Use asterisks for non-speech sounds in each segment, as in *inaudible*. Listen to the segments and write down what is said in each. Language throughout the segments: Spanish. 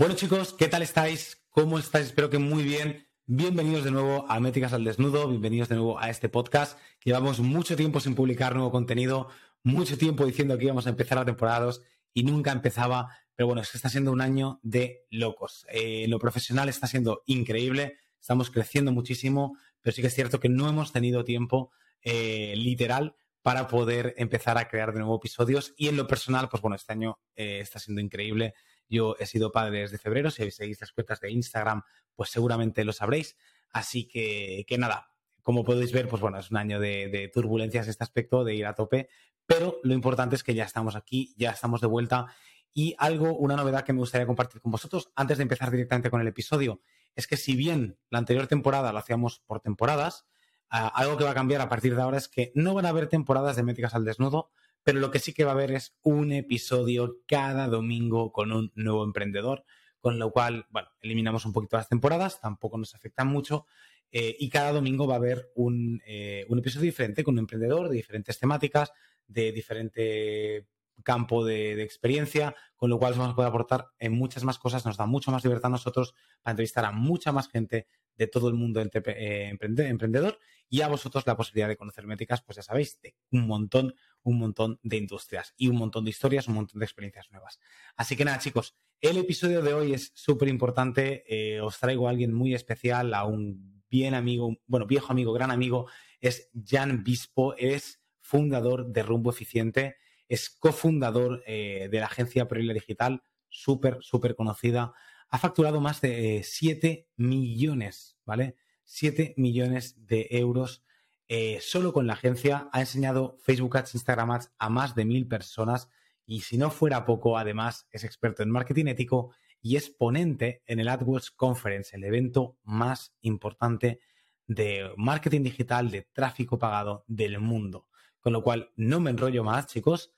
Bueno chicos, ¿qué tal estáis? ¿Cómo estáis? Espero que muy bien. Bienvenidos de nuevo a Métricas al Desnudo, bienvenidos de nuevo a este podcast. Llevamos mucho tiempo sin publicar nuevo contenido, mucho tiempo diciendo que íbamos a empezar la temporada 2 y nunca empezaba, pero bueno, es que está siendo un año de locos. Eh, lo profesional está siendo increíble, estamos creciendo muchísimo, pero sí que es cierto que no hemos tenido tiempo eh, literal para poder empezar a crear de nuevo episodios y en lo personal, pues bueno, este año eh, está siendo increíble. Yo he sido padre desde febrero, si seguís las cuentas de Instagram, pues seguramente lo sabréis. Así que, que nada, como podéis ver, pues bueno, es un año de, de, turbulencias este aspecto, de ir a tope, pero lo importante es que ya estamos aquí, ya estamos de vuelta. Y algo, una novedad que me gustaría compartir con vosotros antes de empezar directamente con el episodio, es que si bien la anterior temporada lo hacíamos por temporadas, uh, algo que va a cambiar a partir de ahora es que no van a haber temporadas de métricas al desnudo, pero lo que sí que va a haber es un episodio cada domingo con un nuevo emprendedor, con lo cual, bueno, eliminamos un poquito las temporadas, tampoco nos afectan mucho, eh, y cada domingo va a haber un, eh, un, episodio diferente con un emprendedor de diferentes temáticas, de diferente campo de, experiencia, con lo cual vamos a poder aportar en muchas más cosas, nos da mucho más libertad a nosotros para entrevistar a mucha más gente de todo el mundo entre, eh, emprendedor y a vosotros la posibilidad de conocer métricas, pues ya sabéis, de un montón, un montón de industrias y un montón de historias, un montón de experiencias nuevas. Así que nada, chicos, el episodio de hoy es súper importante. Eh, os traigo a alguien muy especial, a un bien amigo, bueno, viejo amigo, gran amigo, es Jan Bispo, es fundador de Rumbo Eficiente, es cofundador eh, de la agencia Proila Digital, súper, súper conocida. Ha facturado más de 7 eh, millones, ¿vale? 7 millones de euros eh, solo con la agencia. Ha enseñado Facebook Ads, Instagram Ads a más de mil personas y si no fuera poco, además es experto en marketing ético y es ponente en el AdWords Conference, el evento más importante de marketing digital, de tráfico pagado del mundo. Con lo cual, no me enrollo más, chicos.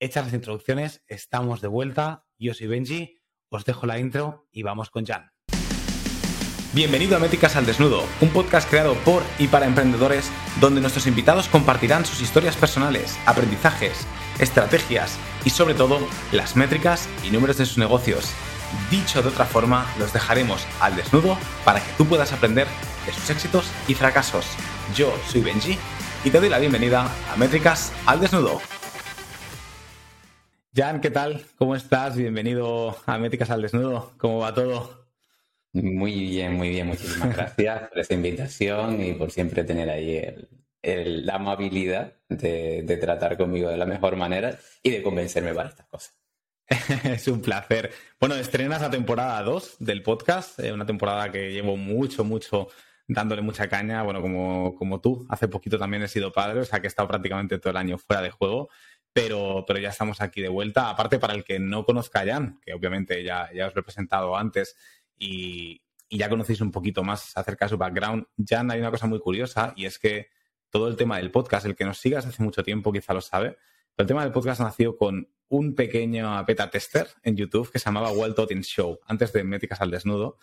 Hechas las introducciones, estamos de vuelta. Yo soy Benji, os dejo la intro y vamos con Jan. Bienvenido a Métricas al Desnudo, un podcast creado por y para emprendedores donde nuestros invitados compartirán sus historias personales, aprendizajes, estrategias y sobre todo las métricas y números de sus negocios. Dicho de otra forma, los dejaremos al desnudo para que tú puedas aprender de sus éxitos y fracasos. Yo soy Benji y te doy la bienvenida a Métricas al Desnudo. Jan, ¿qué tal? ¿Cómo estás? Bienvenido a Métricas al Desnudo. ¿Cómo va todo? Muy bien, muy bien. Muchísimas gracias por esta invitación y por siempre tener ahí el, el, la amabilidad de, de, tratar conmigo de la mejor manera y de convencerme para estas cosas. *laughs* es un placer. Bueno, estrenas la temporada 2 del podcast, eh, una temporada que llevo mucho, mucho dándole mucha caña. Bueno, como, como tú, hace poquito también he sido padre, o sea que he estado prácticamente todo el año fuera de juego. Pero, pero ya estamos aquí de vuelta. Aparte, para el que no conozca a Jan, que obviamente ya, ya os lo he presentado antes, y, ya conocéis un poquito más acerca de su background, Jan, hay una cosa muy curiosa y es que todo el tema del podcast, el que nos sigas hace mucho tiempo quizá lo sabe, pero el tema del podcast nació con un pequeño beta tester en YouTube que se llamaba Well Taught Show, antes de Métricas al Desnudo.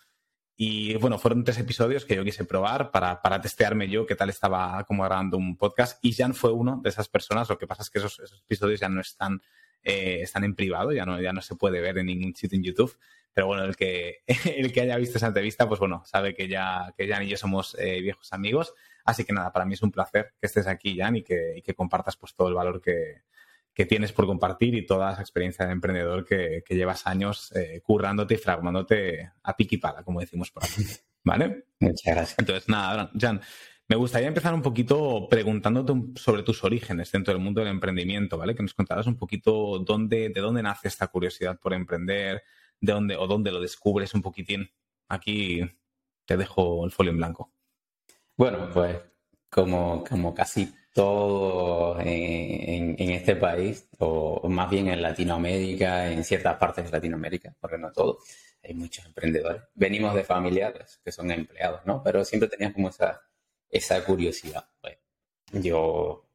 Y bueno, fueron tres episodios que yo quise probar para, para testearme yo qué tal estaba como grabando un podcast. Y Jan fue uno de esas personas. Lo que pasa es que esos, esos episodios ya no están, eh, están en privado, ya no, ya no se puede ver en ningún sitio en YouTube. Pero bueno, el que, *laughs* el que haya visto esa entrevista, pues bueno, sabe que ya, que Jan y yo somos eh, viejos amigos. Así que nada, para mí es un placer que estés aquí, Jan, y que, que compartas pues todo el valor que, que tienes por compartir y toda esa experiencia de emprendedor que, que llevas años eh, currándote y fragmándote a piqui pala, como decimos por aquí. *laughs* ¿Vale? Muchas gracias. Entonces, nada, Jan, me gustaría empezar un poquito preguntándote sobre tus orígenes dentro del mundo del emprendimiento, ¿vale? Que nos contaras un poquito dónde, de dónde nace esta curiosidad por emprender, de dónde o dónde lo descubres un poquitín. Aquí te dejo el folio en blanco. Bueno, pues como, como casi todo en, en, este país, o más bien en Latinoamérica, en ciertas partes de Latinoamérica, porque no todo, hay muchos emprendedores. Venimos de familiares que son empleados, ¿no? Pero siempre tenías como esa, esa curiosidad. Pues, yo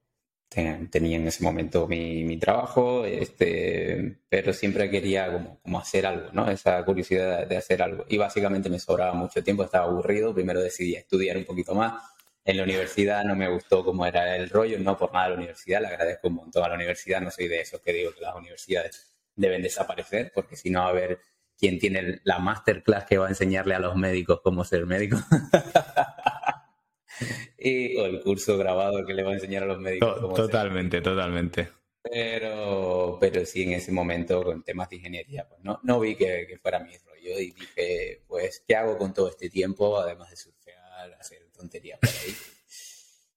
tenía en ese momento mi, mi, trabajo, este, pero siempre quería como, como hacer algo, ¿no? Esa curiosidad de hacer algo. Y básicamente me sobraba mucho tiempo, estaba aburrido, primero decidí estudiar un poquito más en la universidad no me gustó cómo era el rollo, no por nada la universidad, le agradezco un montón a la universidad, no soy de esos que digo que las universidades deben desaparecer, porque si no va a haber quién tiene la masterclass que va a enseñarle a los médicos cómo ser médico. *laughs* y, o el curso grabado que le va a enseñar a los médicos. cómo totalmente, totalmente. Pero, pero sí, en ese momento, con temas de ingeniería, pues no, no vi que, que, fuera mi rollo y dije, pues, ¿qué hago con todo este tiempo? Además de surfear, hacer tonterías por ahí.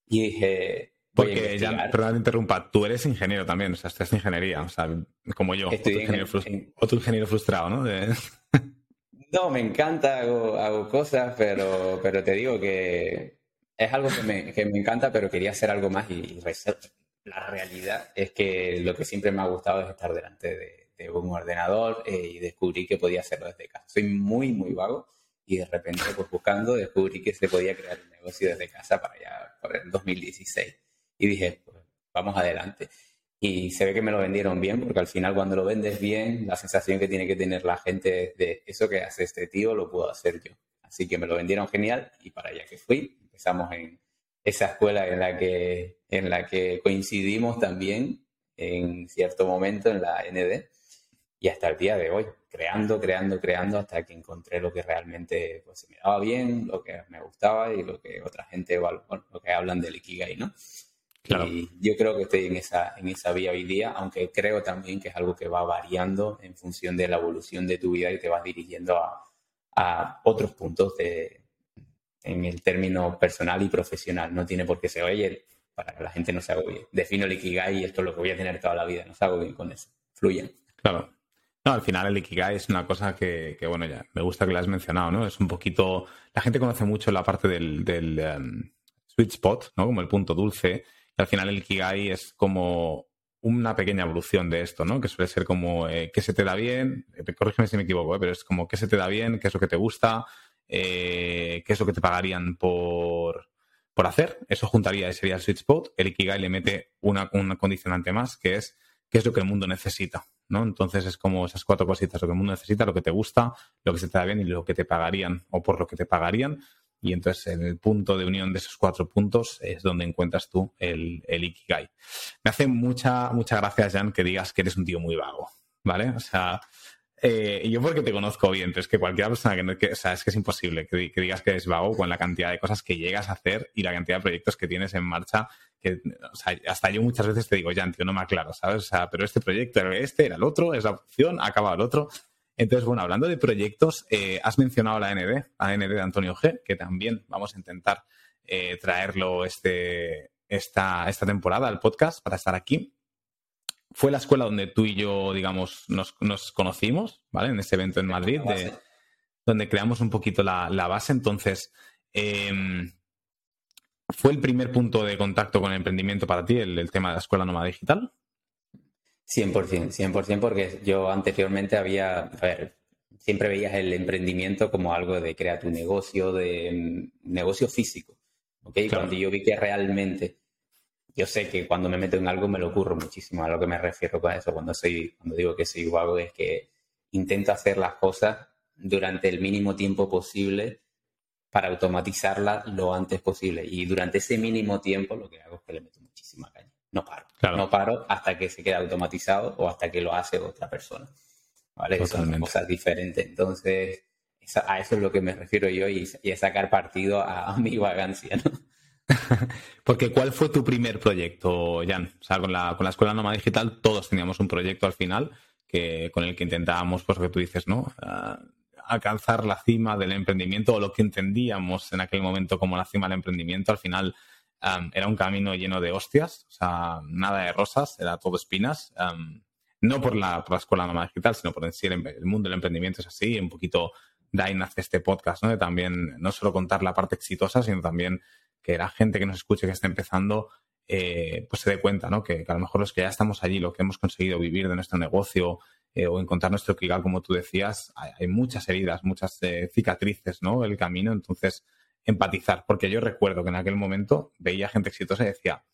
Y dije, porque ya, perdón, interrumpa, tú eres ingeniero también, o sea, estás en ingeniería, o sea, como yo, otro ingeniero, ingeniero, frustrado, ¿no? *laughs* No, me encanta, hago, hago, cosas, pero, pero te digo que es algo que me, que me encanta, pero quería hacer algo más y, la realidad es que lo que siempre me ha gustado es estar delante de, de un ordenador eh, y descubrí que podía hacerlo desde casa. Soy muy, muy vago y de repente, pues buscando, descubrí que se podía crear un negocio desde casa para allá, por el 2016. Y dije, pues vamos adelante. Y se ve que me lo vendieron bien, porque al final cuando lo vendes bien, la sensación que tiene que tener la gente de eso que hace este tío lo puedo hacer yo. Así que me lo vendieron genial y para allá que fui, empezamos en esa escuela en la que, en la que coincidimos también en cierto momento en la ND y hasta el día de hoy, creando, creando, creando hasta que encontré lo que realmente pues, me daba bien, lo que me gustaba y lo que otra gente, bueno, lo que hablan del Ikigai, ¿no? Y yo creo que estoy en esa, en esa vía hoy día, aunque creo también que es algo que va variando en función de la evolución de tu vida y te vas dirigiendo a, a otros puntos de, en el término personal y profesional. No tiene por qué ser, oye, para que la gente no se haga bien. Defino el Ikigai y esto es lo que voy a tener toda la vida. No se bien con eso. Fluyen. Claro. No, al final el Ikigai es una cosa que, que, bueno, ya me gusta que lo has mencionado, ¿no? Es un poquito. La gente conoce mucho la parte del, del um, sweet spot, ¿no? Como el punto dulce al final el Kigai es como una pequeña evolución de esto, ¿no? Que suele ser como eh, qué se te da bien, eh, corrígeme si me equivoco, ¿eh? pero es como qué se te da bien, qué es lo que te gusta, qué es lo que te pagarían por, por hacer. Eso juntaría y sería el sweet spot. El Ikigai le mete una, una condicionante más, que es qué es lo que el mundo necesita, Entonces es como esas cuatro cositas, lo que el mundo necesita, lo que te gusta, lo que se te da bien y lo que te pagarían o por lo que te pagarían y entonces en el punto de unión de esos cuatro puntos es donde encuentras tú el, el Ikigai. Me hace mucha, mucha gracia, Jan, que digas que eres un tío muy vago, ¿vale? O sea, eh, yo porque te conozco bien, pero es que cualquier persona que, no, o sea, es que es imposible que, digas que eres vago con la cantidad de cosas que llegas a hacer y la cantidad de proyectos que tienes en marcha. Que, o sea, hasta yo muchas veces te digo, Jan, tío, no me aclaro, ¿sabes? O sea, pero este proyecto era este, era el otro, es la opción, acaba el otro. Entonces, bueno, hablando de proyectos, eh, has mencionado la ND, la ND de Antonio G, que también vamos a intentar eh, traerlo este, esta, esta temporada al podcast para estar aquí. Fue la escuela donde tú y yo, digamos, nos, conocimos, ¿vale? En ese evento en Madrid, donde creamos un poquito la, base. Entonces, em, ¿fue el primer punto de contacto con el emprendimiento para ti, el, el tema de la escuela nómada digital? 100%, 100% porque yo anteriormente había, a ver, siempre veías el emprendimiento como algo de crear tu negocio, de mm, negocio físico. ¿ok? Cuando yo vi que realmente, yo sé que cuando me meto en algo me lo ocurro muchísimo, a lo que me refiero con eso, cuando, soy, cuando digo que soy vago es que intento hacer las cosas durante el mínimo tiempo posible para automatizarlas lo antes posible. Y durante ese mínimo tiempo lo que hago es que le meto muchísima caña no paro. No paro hasta que se queda automatizado o hasta que lo hace otra persona. ¿Vale? Son cosas diferentes. Entonces, a eso es lo que me refiero yo y, a sacar partido a, mi vagancia, ¿no? *laughs* Porque ¿cuál fue tu primer proyecto, Jan? O sea, con la, con la Escuela Noma Digital todos teníamos un proyecto al final que, con el que intentábamos, pues lo que tú dices, ¿no? Ah, alcanzar la cima del emprendimiento o lo que entendíamos en aquel momento como la cima del emprendimiento. Al final era un camino lleno de hostias, o sea, nada de rosas, era todo espinas. no por la, por la escuela nómada digital, sino por en sí el, mundo del emprendimiento es así. Un poquito de nace este podcast, ¿no? De también no solo contar la parte exitosa, sino también que la gente que nos escuche, que está empezando, eh, pues se dé cuenta, ¿no? Que, a lo mejor los que ya estamos allí, lo que hemos conseguido vivir de nuestro negocio eh, o encontrar nuestro Kigal, como tú decías, hay, muchas heridas, muchas eh, cicatrices, ¿no? El camino. Entonces, empatizar, porque yo recuerdo que en aquel momento veía gente exitosa y decía,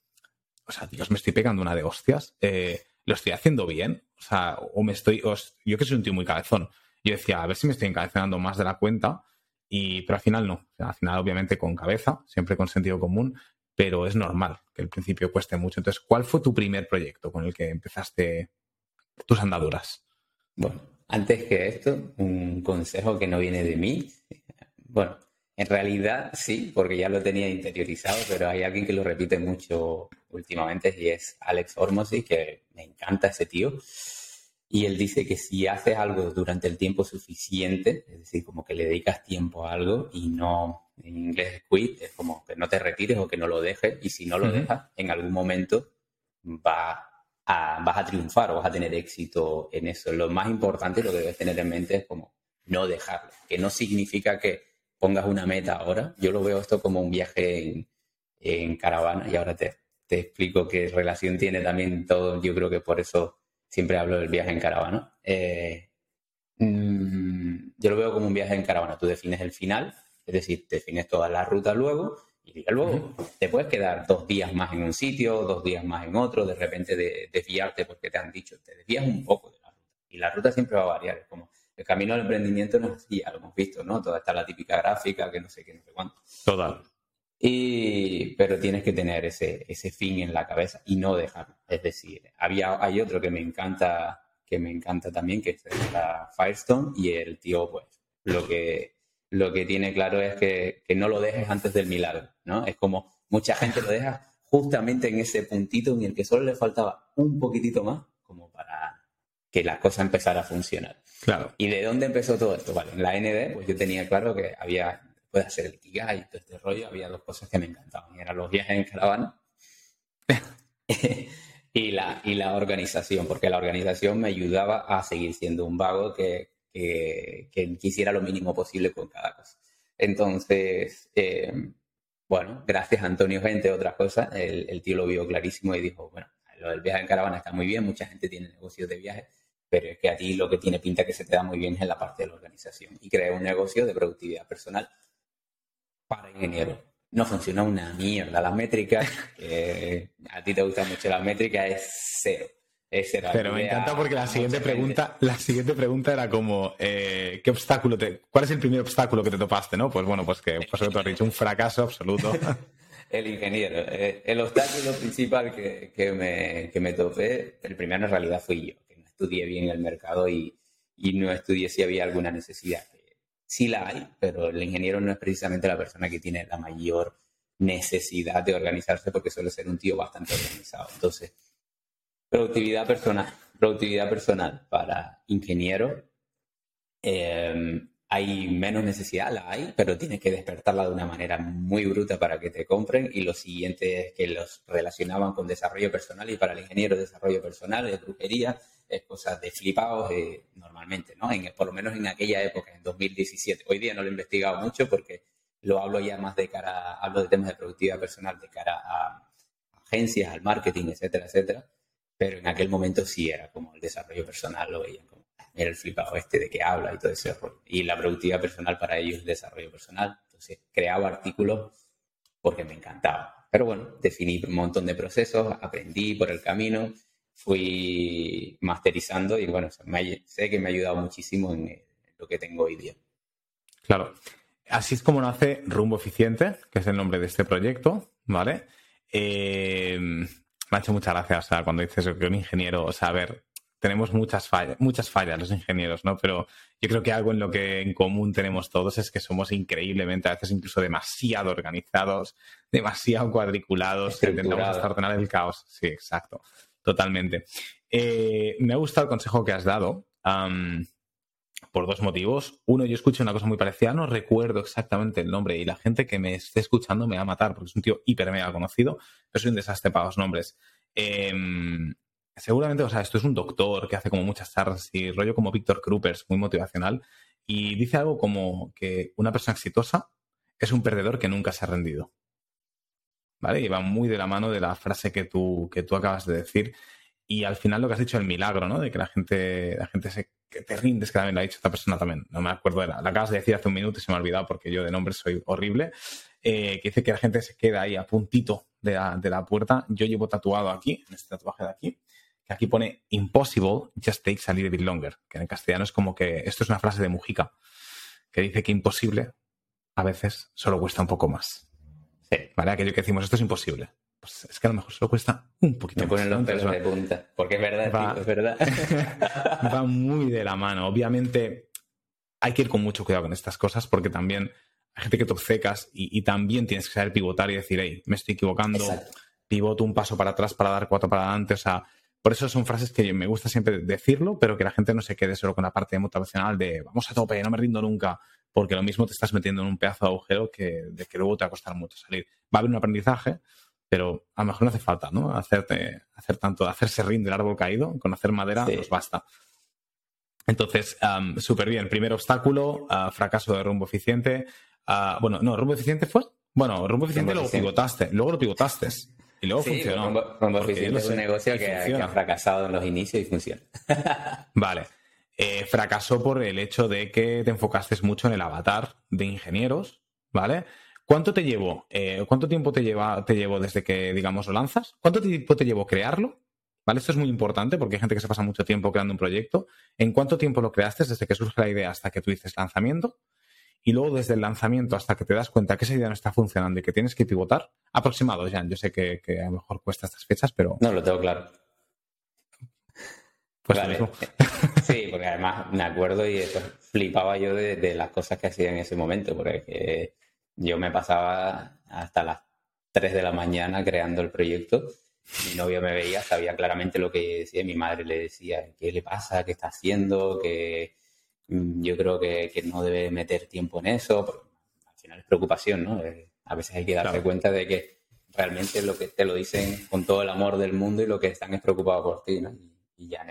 o sea, Dios, me estoy pegando una de hostias, eh, lo estoy haciendo bien, o sea, o me estoy, yo que soy un tío muy cabezón, yo decía, a ver si me estoy encabezando más de la cuenta, y, pero al final no, al final obviamente con cabeza, siempre con sentido común, pero es normal que al principio cueste mucho. Entonces, ¿cuál fue tu primer proyecto con el que empezaste tus andaduras? Bueno, antes que esto, un consejo que no viene de mí. Bueno, en realidad sí, porque ya lo tenía interiorizado, pero hay alguien que lo repite mucho últimamente y es Alex Hormozzi, que me encanta ese tío. Y él dice que si haces algo durante el tiempo suficiente, es decir, como que le dedicas tiempo a algo y no, en inglés quit, es como que no te retires o que no lo dejes, y si no lo dejas, en algún momento va a, vas a triunfar o vas a tener éxito en eso. Lo más importante, lo que debes tener en mente es como no dejarlo, que no significa que pongas una meta ahora. Yo lo veo esto como un viaje en, caravana y ahora te, te, explico qué relación tiene también todo. Yo creo que por eso siempre hablo del viaje en caravana. Eh, mm, yo lo veo como un viaje en caravana. Tú defines el final, es decir, defines toda la ruta luego y luego te puedes quedar dos días más en un sitio, dos días más en otro, de repente de, desviarte porque te han dicho, te desvías un poco de la ruta. Y la ruta siempre va a variar. Es como el camino del emprendimiento no es así, ya lo hemos visto, ¿no? Toda está la típica gráfica, que no sé qué, no sé cuánto. Total. Y, pero tienes que tener ese, ese fin en la cabeza y no dejarlo. Es decir, había, hay otro que me encanta, que me encanta también, que es la Firestone, y el tío, pues, lo que, lo que tiene claro es que, que no lo dejes antes del milagro, ¿no? Es como mucha gente lo deja justamente en ese puntito en el que solo le faltaba un poquitito más como para que la cosa empezara a funcionar. Claro. ¿Y de dónde empezó todo esto? Vale, en la ND, pues yo tenía claro que había, puede hacer el Kigai y todo este rollo, había dos cosas que me encantaban. eran los viajes en caravana *laughs* y, la, y la organización, porque la organización me ayudaba a seguir siendo un vago que, que, que quisiera lo mínimo posible con cada cosa. Entonces, eh, bueno, gracias a Antonio Gente, otras cosas, el, el tío lo vio clarísimo y dijo, bueno, lo del viaje en caravana está muy bien, mucha gente tiene negocios de viajes, pero es que a ti lo que tiene pinta que se te da muy bien es en la parte de la organización y crear un negocio de productividad personal para ingenieros. No funciona una mierda. Las métricas, *laughs* a ti te gustan mucho las métricas, es cero. Pero me encanta porque la siguiente pregunta, la siguiente pregunta era como eh, ¿qué obstáculo te, cuál es el primer obstáculo que te topaste, no? Pues bueno, pues que pues lo has dicho, un fracaso absoluto. *laughs* el ingeniero. Eh, el obstáculo principal que, que, me, que me topé, el primero en realidad fui yo estudié bien el mercado y, y no estudié si había alguna necesidad. Sí la hay, pero el ingeniero no es precisamente la persona que tiene la mayor necesidad de organizarse porque suele ser un tío bastante organizado. Entonces, productividad personal, productividad personal para ingeniero. Eh, hay menos necesidad, la hay, pero tienes que despertarla de una manera muy bruta para que te compren. Y lo siguiente es que los relacionaban con desarrollo personal y para el ingeniero desarrollo personal es brujería, es cosas de flipados eh, normalmente, ¿no? En, por lo menos en aquella época, en 2017. Hoy día no lo he investigado mucho porque lo hablo ya más de cara, hablo de temas de productividad personal de cara a agencias, al marketing, etcétera, etcétera. Pero en aquel momento sí era como el desarrollo personal, lo veían como era el flipado este de que habla y todo ese rollo. Y la productividad personal para ellos es desarrollo personal. Entonces, creaba artículos porque me encantaba. Pero bueno, definí un montón de procesos, aprendí por el camino, fui masterizando y bueno, sé que me ha ayudado muchísimo en lo que tengo hoy día. Claro. Así es como nace Rumbo Eficiente, que es el nombre de este proyecto, ¿vale? Eh, me ha hecho muchas gracias cuando dices que un ingeniero, o sea, a ver, tenemos muchas fallas, muchas fallas los ingenieros, ¿no? Pero yo creo que algo en lo que en común tenemos todos es que somos increíblemente, a veces incluso demasiado organizados, demasiado cuadriculados, que intentamos ordenar el caos. Sí, exacto, totalmente. Eh, me ha gustado el consejo que has dado. por dos motivos. Uno, yo escucho una cosa muy parecida, no recuerdo exactamente el nombre y la gente que me esté escuchando me va a matar porque es un tío hiper mega conocido, pero soy un desastre para los nombres. Eh, seguramente, o sea, esto es un doctor que hace como muchas charlas y rollo como Víctor Krupers, muy motivacional, y dice algo como que una persona exitosa es un perdedor que nunca se ha rendido. ¿Vale? Y va muy de la mano de la frase que tú, que tú acabas de decir. Y al final lo que has dicho, el milagro, ¿no? De que la gente, la gente se, que te rindes, que también lo ha dicho esta persona también. No me acuerdo, la, la acabas de decir hace un minuto y se me ha olvidado porque yo de nombre soy horrible. Eh, que dice que la gente se queda ahí a puntito de la, de la puerta. Yo llevo tatuado aquí, en este tatuaje de aquí, aquí pone impossible just takes a little bit longer, que en castellano es como que esto es una frase de Mujica, que dice que imposible a veces solo cuesta un poco más. Sí. ¿Vale? Aquello que decimos, esto es imposible. pues es que a lo mejor solo cuesta un poquito Me ponen los pelos de punta, porque es verdad, es verdad. *laughs* va muy de la mano. Obviamente hay que ir con mucho cuidado con estas cosas porque también hay gente que te obcecas y, también tienes que saber pivotar y decir, hey, me estoy equivocando, pivoto un paso para atrás para dar cuatro para adelante. O sea, por eso son frases que me gusta siempre decirlo, pero que la gente no se quede solo con la parte motivacional de vamos a tope, no me rindo nunca, porque lo mismo te estás metiendo en un pedazo de agujero que, de que luego te va a costar mucho salir. Va a haber un aprendizaje, pero a lo mejor no hace falta, ¿no? Hacerte, hacer tanto, hacerse rin del árbol caído, con hacer madera nos basta. Entonces, súper bien. Primer obstáculo, ah, fracaso de rumbo eficiente. Ah, bueno, no, rumbo eficiente fue. Bueno, rumbo eficiente luego pivotaste, luego lo pivotaste. Y luego funcionó. Rumbo, rumbo eficiente es un negocio que, ha fracasado en los inicios y funciona. vale. Eh, fracasó por el hecho de que te enfocaste mucho en el avatar de ingenieros, ¿vale? ¿Cuánto te llevó? Eh, ¿Cuánto tiempo te lleva, te llevó desde que, digamos, lo lanzas? ¿Cuánto tiempo te llevó crearlo? ¿Vale? Esto es muy importante porque hay gente que se pasa mucho tiempo creando un proyecto. ¿En cuánto tiempo lo creaste desde que surge la idea hasta que tú dices lanzamiento? Y luego desde el lanzamiento hasta que te das cuenta que esa idea no está funcionando y que tienes que pivotar, aproximado, Jan. Yo sé que, a lo mejor cuesta estas fechas, pero... No, lo tengo claro. Pues *laughs* Sí, porque además me acuerdo y flipaba yo de, de, las cosas que hacía en ese momento, porque yo me pasaba hasta las 3 de la mañana creando el proyecto. Mi novio me veía, sabía claramente lo que decía. Mi madre le decía, ¿qué le pasa? ¿Qué está haciendo? Que mm, yo creo que, no debe meter tiempo en eso. al final es preocupación, ¿no? A veces hay que darse cuenta de que realmente lo que te lo dicen con todo el amor del mundo y lo que están es preocupados por ti, ¿no? Y, ya,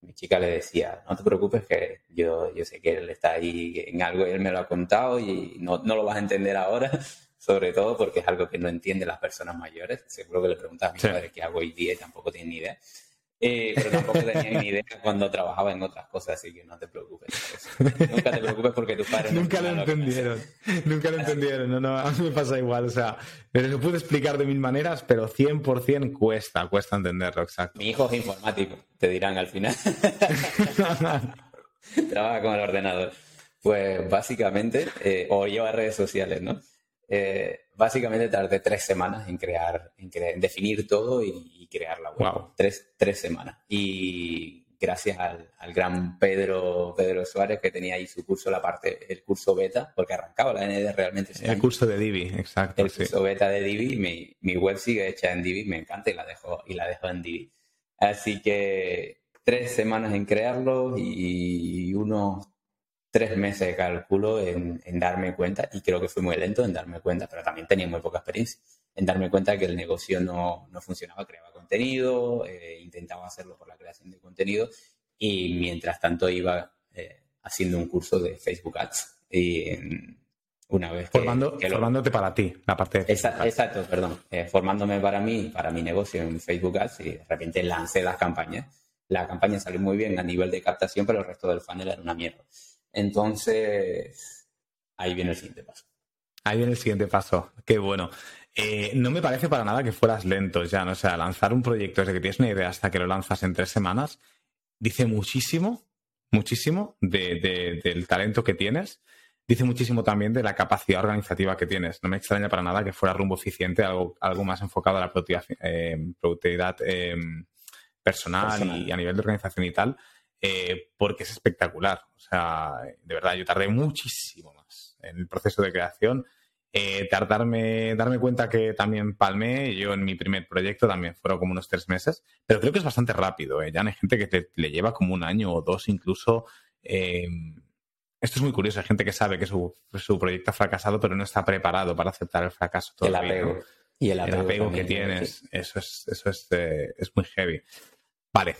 mi chica le decía, no te preocupes que yo, yo sé que él está ahí en algo, él me lo ha contado y no, no lo vas a entender ahora, *laughs* sobre todo porque es algo que no entienden las personas mayores. Seguro que le preguntas a mi padre qué hago hoy día y tampoco tiene ni idea. Eh, pero tampoco tenía ni idea cuando trabajaba en otras cosas, así que no te preocupes. Nunca te preocupes porque tus padres... Nunca lo entendieron, nunca lo entendieron, no, no, a mí me pasa igual, o sea, pero lo puedo explicar de mil maneras, pero 100% cuesta, cuesta entenderlo, exacto. Mi hijo es informático, te dirán al final. *laughs* Trabaja con el ordenador. Pues básicamente, eh, o lleva redes sociales, ¿no? Eh, básicamente tardé tres semanas en crear, en, definir todo y, crear la web. Tres, tres, semanas. Y gracias al, gran Pedro, Pedro Suárez que tenía ahí su curso, la parte, el curso beta, porque arrancaba la ND realmente. el curso de Divi, exacto. El curso beta de Divi, mi, mi, web sigue hecha en Divi, me encanta y la dejo, y la dejo en Divi. Así que tres semanas en crearlo y unos tres meses de cálculo en, darme cuenta, y creo que fui muy lento en darme cuenta, pero también tenía muy poca experiencia, en darme cuenta de que el negocio no, no funcionaba, creaba contenido, eh, intentaba hacerlo por la creación de contenido, y mientras tanto iba eh, haciendo un curso de Facebook Ads. Y una vez Formando, formándote para ti, la parte de Facebook Exacto, perdón. Eh, formándome para mí, para mi negocio en Facebook Ads, y de repente lancé las campañas. La campaña salió muy bien a nivel de captación, pero el resto del funnel era una mierda. Entonces, ahí viene el siguiente paso. Ahí viene el siguiente paso. Qué bueno. Eh, no me parece para nada que fueras lento ya, ¿no? O sea, lanzar un proyecto desde que tienes una idea hasta que lo lanzas en tres semanas, dice muchísimo, muchísimo del talento que tienes. Dice muchísimo también de la capacidad organizativa que tienes. No me extraña para nada que fuera rumbo eficiente, algo, algo más enfocado a la productividad, eh, eh, personal, y a nivel de organización y tal. Eh, porque es espectacular. O sea, de verdad, yo tardé muchísimo más en el proceso de creación. Eh, tardarme, darme cuenta que también palmé, yo en mi primer proyecto también fueron como unos tres meses, pero creo que es bastante rápido. ¿eh? Ya hay gente que te, le lleva como un año o dos incluso. Eh, esto es muy curioso, hay gente que sabe que su, proyecto ha fracasado, pero no está preparado para aceptar el fracaso todavía. El apego. Y el apego, que tienes, eso es, eso es, es muy heavy. Vale,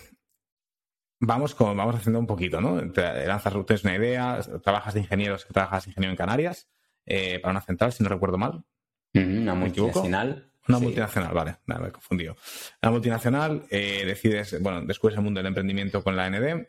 vamos, con, vamos haciendo un poquito, ¿no? Te lanzas, tienes una idea, trabajas de ingenieros, trabajas de ingeniero en Canarias, eh, para una central, si no recuerdo mal. una multinacional. Una multinacional, vale, me he confundido. Una multinacional, eh, decides, bueno, descubres el mundo del emprendimiento con la ND,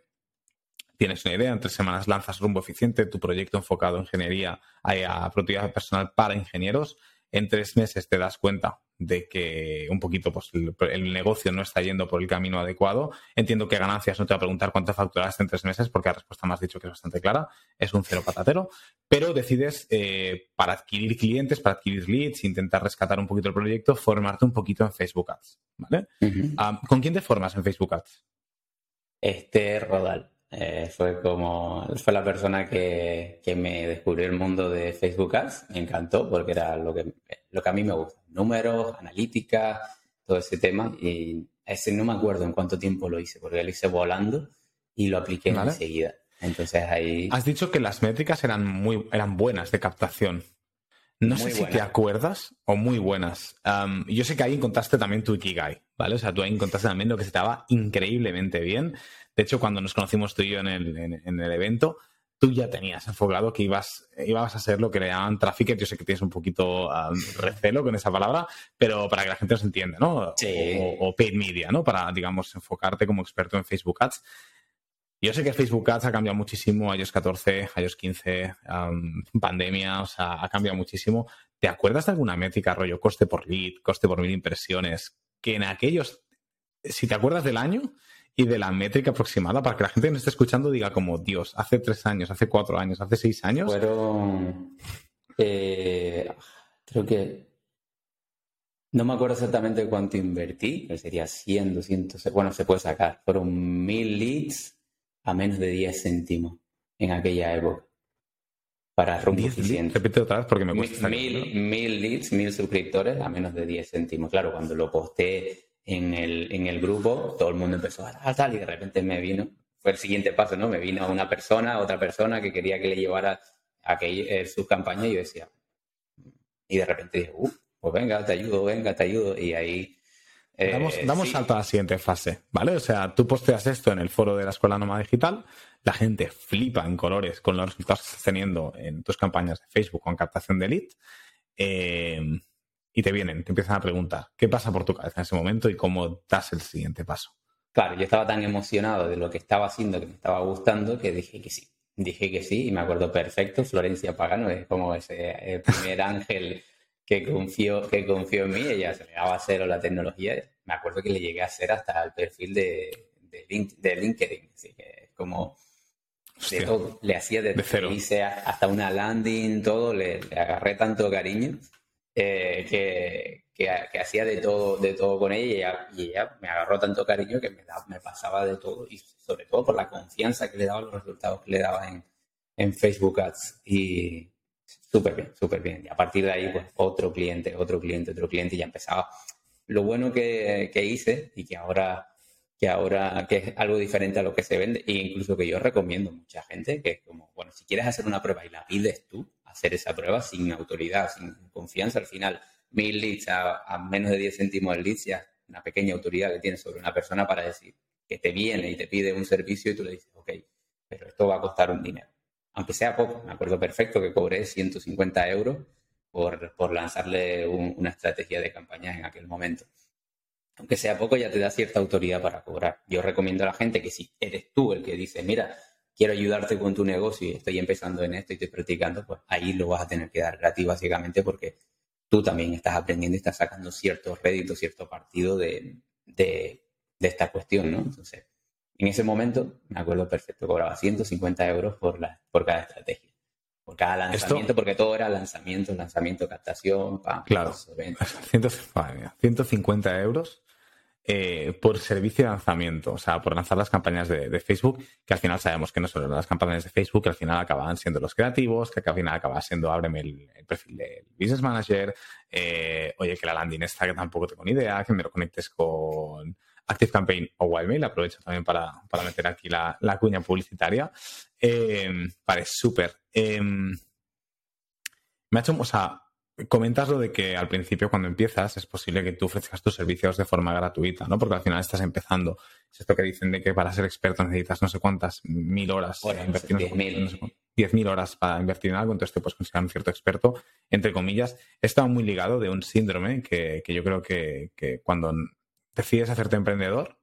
tienes una idea, en tres semanas lanzas rumbo eficiente, tu proyecto enfocado en ingeniería a productividad personal para ingenieros. En tres meses te das cuenta de que un poquito pues, el, negocio no está yendo por el camino adecuado. Entiendo que ganancias no te va a preguntar cuánto facturaste en tres meses, porque la respuesta me has dicho que es bastante clara, es un cero patatero, pero decides eh, para adquirir clientes, para adquirir leads, intentar rescatar un poquito el proyecto, formarte un poquito en Facebook Ads. ¿vale? Ah, ¿Con quién te formas en Facebook Ads? Este Rodal. Eh, fue como, fue la persona que, me descubrió el mundo de Facebook Ads. Me encantó porque era lo que, lo que a mí me gusta. Números, analítica, todo ese tema. Y ese no me acuerdo en cuánto tiempo lo hice, porque lo hice volando y lo apliqué enseguida. Entonces ahí. Has dicho que las métricas eran muy, eran buenas de captación. No sé si te acuerdas o muy buenas. yo sé que ahí encontraste también tu Ikigai, ¿vale? O sea, tú ahí encontraste también lo que se estaba increíblemente bien. De hecho, cuando nos conocimos tú y yo en el, en, el evento, tú ya tenías enfocado que ibas, ibas a ser lo que le llaman trafficker. Yo sé que tienes un poquito recelo con esa palabra, pero para que la gente nos entienda, ¿no? O, paid media, ¿no? Para, digamos, enfocarte como experto en Facebook Ads. Yo sé que Facebook Ads ha cambiado muchísimo, iOS 14, iOS 15, pandemia, o sea, ha cambiado muchísimo. ¿Te acuerdas de alguna métrica, rollo coste por lead, coste por mil impresiones, que en aquellos, si te acuerdas del año, y de la métrica aproximada para que la gente que nos esté escuchando diga como, Dios, hace tres años, hace cuatro años, hace seis años. Fueron, eh, creo que, no me acuerdo exactamente cuánto invertí, pero sería 100, 200, bueno, se puede sacar. Fueron mil leads a menos de 10 céntimos en aquella época. Para Rumbo Repite otra vez porque me cuesta. Mil, mil leads, mil suscriptores a menos de 10 céntimos. Claro, cuando lo posté en el, en el grupo, todo el mundo empezó a tal, y de repente me vino, fue el siguiente paso, ¿no? Me vino una persona, otra persona que quería que le llevara a que, eh, su campaña y yo decía, y de repente dije, uh, pues venga, te ayudo, venga, te ayudo, y ahí... Eh, damos, salto a la siguiente fase, ¿vale? O sea, tú posteas esto en el foro de la Escuela Nómada Digital, la gente flipa en colores con los resultados que estás teniendo en tus campañas de Facebook con captación de lead. Eh, y te vienen, te empiezan a preguntar qué pasa por tu cabeza en ese momento y cómo das el siguiente paso. Claro, yo estaba tan emocionado de lo que estaba haciendo, que me estaba gustando, que dije que sí. Dije que sí y me acuerdo perfecto, Florencia Pagano es como ese primer *laughs* ángel que confió, que confió en mí, ella se le daba cero la tecnología. Me acuerdo que le llegué a hacer hasta el perfil de, de, LinkedIn, así que como de todo. Le hacía de, cero. hice hasta una landing, todo, le agarré tanto cariño eh, que, que, hacía de todo, de todo con ella y, ella me agarró tanto cariño que me, me pasaba de todo y sobre todo por la confianza que le daba los resultados que le daba en, en Facebook Ads y súper bien, súper bien. Y a partir de ahí, pues otro cliente, otro cliente, otro cliente y ya empezaba. Lo bueno que, que hice y que ahora que ahora que es algo diferente a lo que se vende e incluso que yo recomiendo a mucha gente que es como, bueno, si quieres hacer una prueba y la pides tú, hacer esa prueba sin autoridad, sin confianza. Al final, mil leads a, menos de 10 céntimos el lead ya una pequeña autoridad que tienes sobre una persona para decir que te viene y te pide un servicio y tú le dices, ok, pero esto va a costar un dinero. Aunque sea poco, me acuerdo perfecto que cobré 150 euros por, por lanzarle una estrategia de campaña en aquel momento. Aunque sea poco, ya te da cierta autoridad para cobrar. Yo recomiendo a la gente que si eres tú el que dice, mira, quiero ayudarte con tu negocio y estoy empezando en esto y estoy practicando, pues ahí lo vas a tener que dar gratis básicamente porque tú también estás aprendiendo y estás sacando cierto rédito, cierto partido de, esta cuestión, ¿no? Entonces, en ese momento, me acuerdo perfecto, cobraba 150 euros por, la, por cada estrategia, por cada lanzamiento, porque todo era lanzamiento, lanzamiento, captación, pam, claro, 150 *laughs* euros eh, por servicio de lanzamiento, o sea, por lanzar las campañas de, Facebook, que al final sabemos que no son las campañas de Facebook, que al final acaban siendo los creativos, que al final acaba siendo ábreme el, perfil del Business Manager, eh, oye, que la landing está que tampoco tengo ni idea, que me lo conectes con Active Campaign o Wildmail, aprovecho también para, meter aquí la, cuña publicitaria. Eh, vale, súper. me ha hecho, o sea, Comentas lo de que al principio, cuando empiezas, es posible que tú ofrezcas tus servicios de forma gratuita, ¿no? Porque al final estás empezando. Es esto que dicen de que para ser experto necesitas no sé cuántas mil horas para invertir. Diez mil. horas para invertir en algo, entonces te puedes considerar un cierto experto, entre comillas. Está muy ligado de un síndrome que, yo creo que, que cuando decides hacerte emprendedor,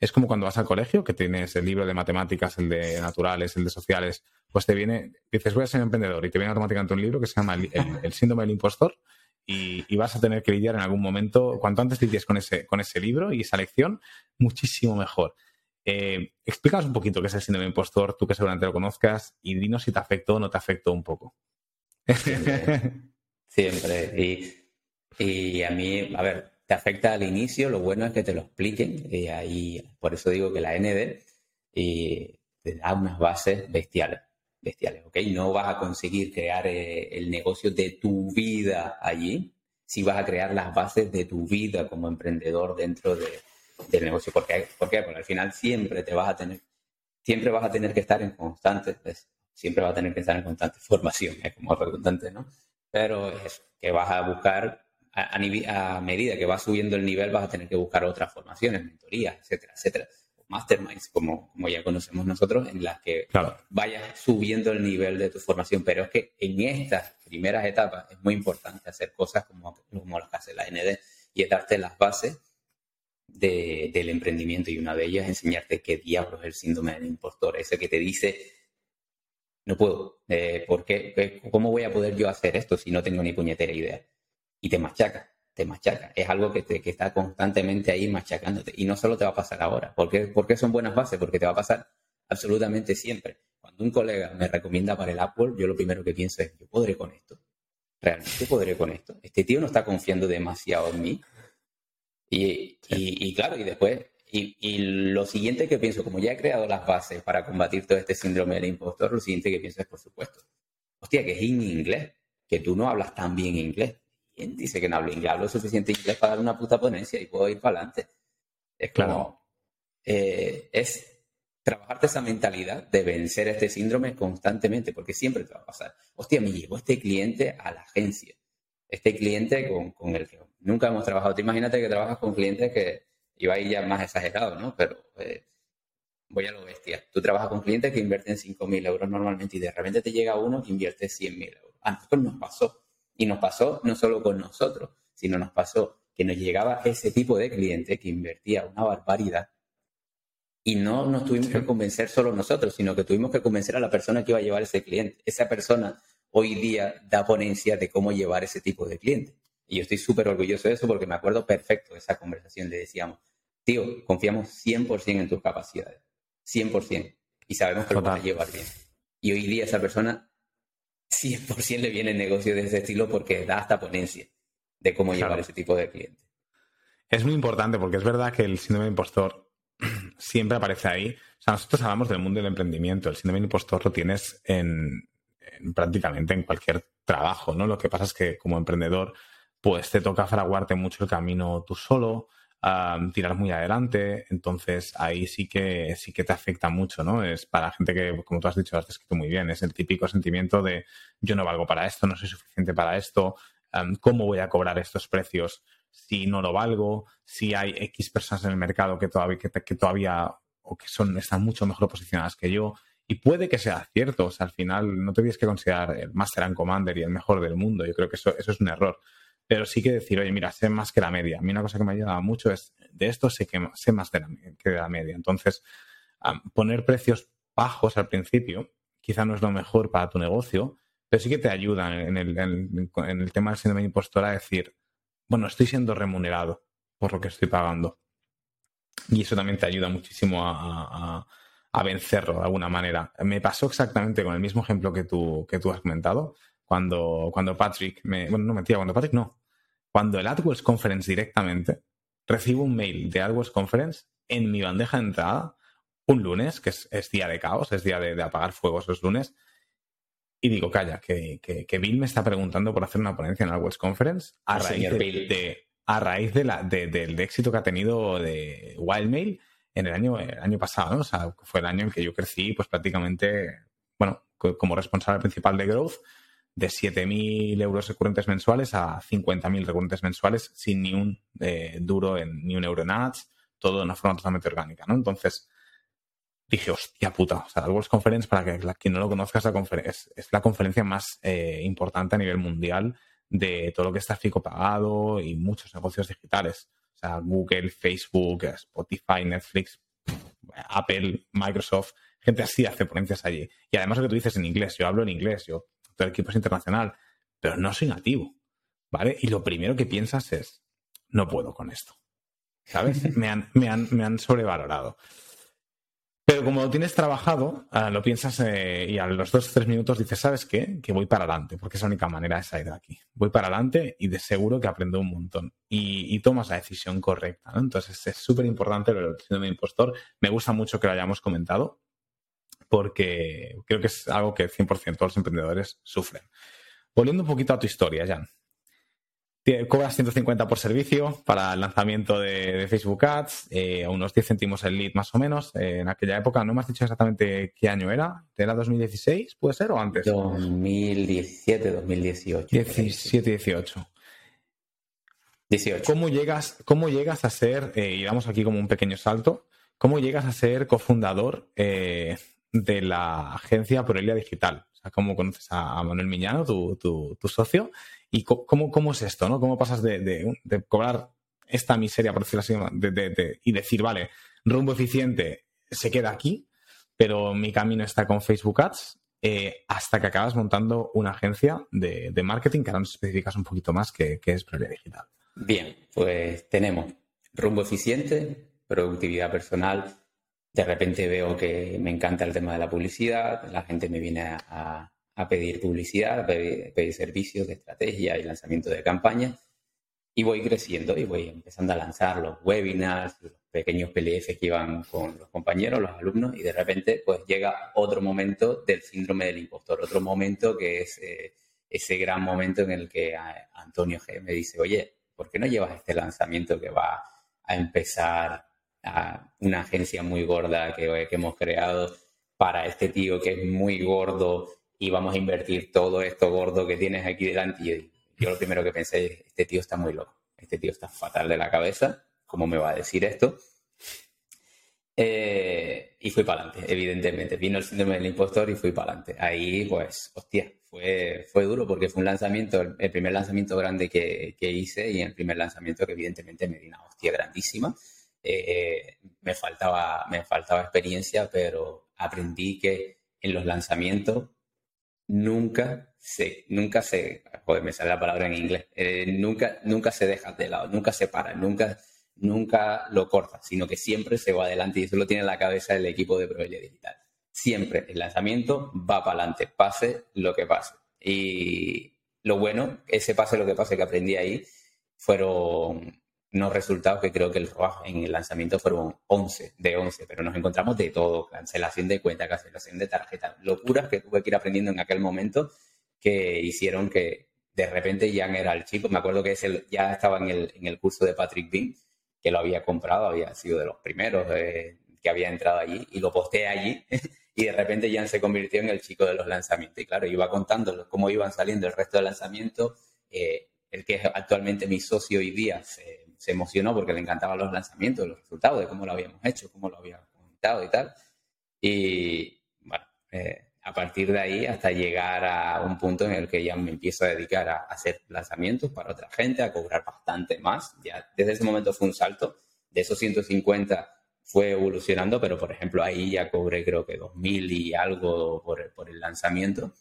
es como cuando vas al colegio, que tienes el libro de matemáticas, el de naturales, el de sociales, pues te viene, dices, voy a ser emprendedor, y te viene automáticamente un libro que se llama El, síndrome del impostor, y, vas a tener que lidiar en algún momento, cuanto antes lidies con ese, con ese libro y esa lección, muchísimo mejor. Eh, explícanos un poquito qué es el síndrome de impostor, tú que seguramente lo conozcas, y dinos si te afectó o no te afectó un poco. Siempre. Y, a mí, a ver, te afecta al inicio, lo bueno es que te lo expliquen, y ahí, por eso digo que la ND y te da unas bases bestiales, bestiales, ¿ok? No vas a conseguir crear eh, el negocio de tu vida allí, si vas a crear las bases de tu vida como emprendedor dentro de, del negocio. ¿Por qué? Porque al final siempre te vas a tener, siempre vas a tener que estar en constante, siempre vas a tener que estar en constante *laughs* formación, es como redundante, ¿no? Pero es que vas a buscar, a, a, medida que vas subiendo el nivel, vas a tener que buscar otras formaciones, mentorías, etcétera, etcétera. Masterminds, como, como ya conocemos nosotros, en las que vayas subiendo el nivel de tu formación. Pero es que en estas primeras etapas es muy importante hacer cosas como, como las que hace la ND y darte las bases del emprendimiento y una de ellas es enseñarte qué diablos es el síndrome del impostor, ese que te dice, no puedo, eh, ¿por qué? ¿Cómo voy a poder yo hacer esto si no tengo ni puñetera idea? Y te machaca, te machaca. Es algo que, te, que está constantemente ahí machacándote. Y no solo te va a pasar ahora. ¿Por qué, ¿Por qué son buenas bases? Porque te va a pasar absolutamente siempre. Cuando un colega me recomienda para el Apple, yo lo primero que pienso es, yo podré con esto. ¿Realmente podré con esto? Este tío no está confiando demasiado en mí. Y, claro, y después, y, lo siguiente que pienso, como ya he creado las bases para combatir todo este síndrome del impostor, lo siguiente que pienso es, por supuesto, hostia, que es en inglés, que tú no hablas tan bien inglés. ¿Quién dice que no hablo inglés? Hablo suficiente inglés para dar una puta ponencia y puedo ir para adelante. Es como, eh, es trabajarte esa mentalidad de vencer este síndrome constantemente, porque siempre te va a pasar. Hostia, me llegó este cliente a la agencia. Este cliente con, con el que nunca hemos trabajado. Te imagínate que trabajas con clientes que iba ahí ya más exagerado, ¿no? Pero eh, voy a lo bestia. Tú trabajas con clientes que invierten 5.000 euros normalmente y de repente te llega uno que invierte 100.000 euros. A nosotros nos pasó. Y nos pasó no solo con nosotros, sino nos pasó que nos llegaba ese tipo de cliente que invertía una barbaridad y no nos tuvimos que convencer solo nosotros, sino que tuvimos que convencer a la persona que iba a llevar ese cliente. Esa persona hoy día da ponencia de cómo llevar ese tipo de cliente. Y yo estoy súper orgulloso de eso porque me acuerdo perfecto de esa conversación. Le decíamos, tío, confiamos 100% en tus capacidades. 100%. Y sabemos que lo vas a llevar bien. Y hoy día esa persona 100% le viene el negocio de ese estilo porque da hasta ponencia de cómo llevar ese tipo de cliente. Es muy importante porque es verdad que el síndrome de impostor *clears throat* siempre aparece ahí. O sea, nosotros hablamos del mundo del emprendimiento. El síndrome de impostor lo tienes en prácticamente en cualquier trabajo, ¿no? Lo que pasa es que como emprendedor pues te toca fraguarte mucho el camino tú solo, tirar muy adelante, entonces ahí sí que sí que te afecta mucho, ¿no? Es para gente que, como tú has dicho, has descrito muy bien, es el típico sentimiento de yo no valgo para esto, no soy suficiente para esto, ¿cómo voy a cobrar estos precios si no lo valgo? Si hay X personas en el mercado que todavía, que, todavía o que son, están mucho mejor posicionadas que yo. Y puede que sea cierto, o sea, al final no te tienes que considerar el Master and Commander y el mejor del mundo. Yo creo que eso, eso es un error pero sí que decir, oye, mira, sé más que la media. A mí una cosa que me ha ayudado mucho es, de esto sé, que, sé más de la, que de la media. Entonces, poner precios bajos al principio quizá no es lo mejor para tu negocio, pero sí que te ayuda en el, en, el tema del síndrome de impostor a decir, bueno, estoy siendo remunerado por lo que estoy pagando. Y eso también te ayuda muchísimo a, a, vencerlo de alguna manera. Me pasó exactamente con el mismo ejemplo que tú, que tú has comentado cuando, cuando Patrick me. Bueno, no mentira, cuando Patrick no. Cuando el AdWords Conference directamente recibo un mail de AdWords Conference en mi bandeja de entrada un lunes, que es, día de caos, es día de, apagar fuegos los lunes. Y digo, calla, que, que, Bill me está preguntando por hacer una ponencia en AdWords Conference a raíz, de, a raíz de la, del éxito que ha tenido de Wildmail en el año, el año pasado, ¿no? O sea, fue el año en que yo crecí, pues prácticamente, bueno, como responsable principal de Growth de 7.000 euros recurrentes mensuales a 50.000 recurrentes mensuales sin ni un eh, duro, en, ni un euro en ads, todo de una forma totalmente orgánica, ¿no? Entonces dije, hostia puta, o sea, la World Conference, para que quien no lo conozca, es la, es, es la conferencia más eh, importante a nivel mundial de todo lo que es tráfico pagado y muchos negocios digitales. O sea, Google, Facebook, Spotify, Netflix, Apple, Microsoft, gente así hace ponencias allí. Y además lo que tú dices en inglés, yo hablo en inglés, yo el equipo es internacional, pero no soy nativo. ¿vale? Y lo primero que piensas es, no puedo con esto, ¿sabes? *laughs* me, han, me, han, me han sobrevalorado. Pero como lo tienes trabajado, ah, lo piensas eh, y a los dos o tres minutos dices, ¿sabes qué? Que voy para adelante, porque es la única manera de salir de aquí. Voy para adelante y de seguro que aprendo un montón. Y, tomas la decisión correcta, ¿no? Entonces es súper importante lo del síndrome de impostor. Me gusta mucho que lo hayamos comentado, porque creo que es algo que 100% todos los emprendedores sufren. Volviendo un poquito a tu historia, Jan cobras 150 por servicio para el lanzamiento de, Facebook Ads, eh, unos 10 céntimos el lead más o menos. Eh, en aquella época, no me has dicho exactamente qué año era. ¿Era 2016, puede ser, o antes? 2017, 2018. 17, 18. 18. ¿Cómo llegas, cómo llegas a ser, eh, y damos aquí como un pequeño salto, cómo llegas a ser cofundador de la agencia Proelia Digital? O sea, ¿cómo conoces a, Manuel Miñano, tu, tu socio? ¿Y cómo, cómo es esto? ¿no? ¿Cómo pasas de, cobrar esta miseria, por decirlo así, y decir, vale, rumbo eficiente se queda aquí, pero mi camino está con Facebook Ads, eh, hasta que acabas montando una agencia de, marketing que ahora nos especificas un poquito más que, es Prioridad Digital. Bien, pues tenemos rumbo eficiente, productividad personal. De repente veo que me encanta el tema de la publicidad, la gente me viene a, pedir publicidad, pedir, servicios de estrategia y lanzamiento de campañas. Y voy creciendo y voy empezando a lanzar los webinars, los pequeños PDF que iban con los compañeros, los alumnos, y de repente pues llega otro momento del síndrome del impostor, otro momento que es eh, ese gran momento en el que Antonio G me dice, oye, ¿por qué no llevas este lanzamiento que va a empezar a una agencia muy gorda que, que hemos creado para este tío que es muy gordo y vamos a invertir todo esto gordo que tienes aquí delante. Y yo lo primero que pensé es, este tío está muy loco, este tío está fatal de la cabeza, ¿cómo me va a decir esto? Eh, y fui para adelante, evidentemente. Vino el síndrome del impostor y fui para adelante. Ahí, pues, hostia, fue, fue duro porque fue un lanzamiento, el primer lanzamiento grande que, que hice y el primer lanzamiento que evidentemente me di una hostia grandísima. Eh, me, faltaba, me faltaba experiencia, pero aprendí que en los lanzamientos nunca se, nunca se, joder, me sale la palabra en inglés, eh, nunca, nunca se deja de lado, nunca se para, nunca, nunca lo corta, sino que siempre se va adelante y eso lo tiene en la cabeza el equipo de Provelia Digital. Siempre el lanzamiento va para adelante, pase lo que pase. Y lo bueno, ese pase lo que pase que aprendí ahí, fueron unos resultados que creo que el ROAS en el lanzamiento fueron 11 de 11, pero nos encontramos de todo, cancelación de cuenta, cancelación de tarjeta, locuras que tuve que ir aprendiendo en aquel momento que hicieron que de repente ya era el chico, me acuerdo que ese ya estaba en el, en el curso de Patrick Bean, que lo había comprado, había sido de los primeros eh, que había entrado allí y lo posté allí *laughs* y de repente ya se convirtió en el chico de los lanzamientos. Y claro, iba contando cómo iban saliendo el resto del lanzamiento. Eh, el que es actualmente mi socio hoy día se se emocionó porque le encantaban los lanzamientos, los resultados, de cómo lo habíamos hecho, cómo lo habíamos comentado y tal. Y bueno, eh, a partir de ahí hasta llegar a un punto en el que ya me empiezo a dedicar a, hacer lanzamientos para otra gente, a cobrar bastante más. Ya desde ese momento fue un salto. De esos 150 fue evolucionando, pero por ejemplo ahí ya cobré creo que 2.000 y algo por, por el lanzamiento.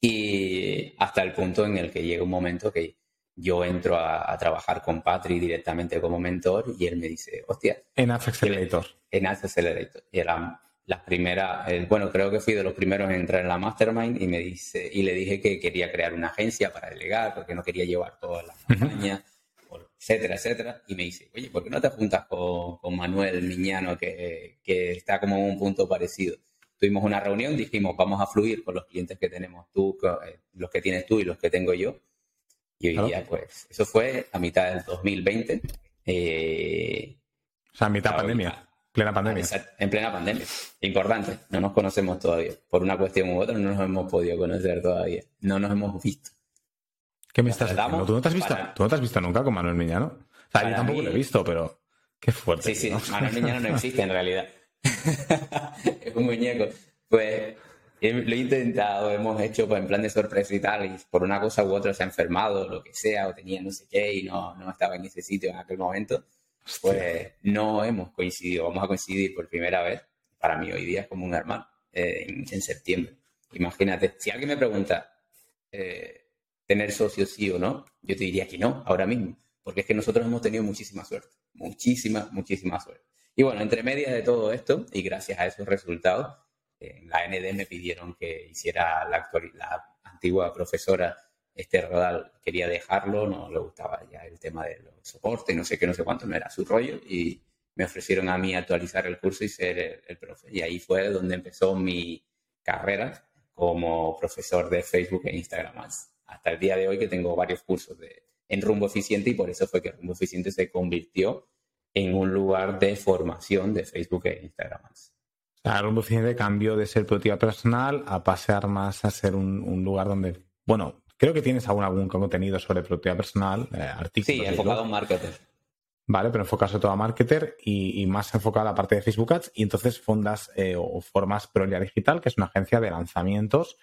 Y hasta el punto en el que llega un momento que yo entro a, trabajar con Patri directamente como mentor y él me dice, hostia. En Ads Accelerator. En Ads Accelerator. Y era las primeras, bueno, creo que fui de los primeros en entrar en la Mastermind y me dice, y le dije que quería crear una agencia para delegar porque no quería llevar todas las campañas, etcétera, etcétera. Y me dice, oye, ¿por qué no te juntas con, con Manuel Miñano que, que está como en un punto parecido? Tuvimos una reunión, dijimos, vamos a fluir con los clientes que tenemos tú, eh, los que tienes tú y los que tengo yo y hoy día, pues, eso fue a mitad del 2020. Eh, o sea, a mitad pandemia, plena pandemia. En plena pandemia. Importante, no nos conocemos todavía. Por una cuestión u otra no nos hemos podido conocer todavía. No nos hemos visto. ¿Qué me estás diciendo? ¿Tú no te has visto, ¿tú no te has visto nunca con Manuel Miñano? O sea, yo tampoco lo he visto, pero qué fuerte. Sí, sí, Manuel Miñano no existe en realidad. *laughs* *laughs* es un muñeco. Pues lo he intentado, hemos hecho pues, en plan de sorpresa y tal, y por una cosa u otra se ha enfermado, lo que sea, o tenía no sé qué, y no, no estaba en ese sitio en aquel momento, pues no hemos coincidido, vamos a coincidir por primera vez, para mí hoy día es como un hermano, eh, en, septiembre. Imagínate, si alguien me pregunta, eh, tener socios sí o no, yo te diría que no, ahora mismo, porque es que nosotros hemos tenido muchísima suerte, muchísima, muchísima suerte. Y bueno, entre medias de todo esto, y gracias a esos resultados, en la ND me pidieron que hiciera la, la antigua profesora Esther Rodal, quería dejarlo, no le gustaba ya el tema de los soportes, no sé qué, no sé cuánto, no era su rollo, y me ofrecieron a mí actualizar el curso y ser el, profe. Y ahí fue donde empezó mi carrera como profesor de Facebook e Instagram Hasta el día de hoy que tengo varios cursos de, en rumbo eficiente y por eso fue que rumbo eficiente se convirtió en un lugar de formación de Facebook e Instagram Ads. rumbo eficiente cambió de ser productiva personal a pasar más a ser un, lugar donde, bueno, creo que tienes algún, algún contenido sobre productividad personal, eh, artículos. Sí, enfocado en marketing. ¿vale? Pero enfocado sobre todo a marketer y, más enfocado a la parte de Facebook Ads. Y entonces fundas eh, o formas Prolia Digital, que es una agencia de lanzamientos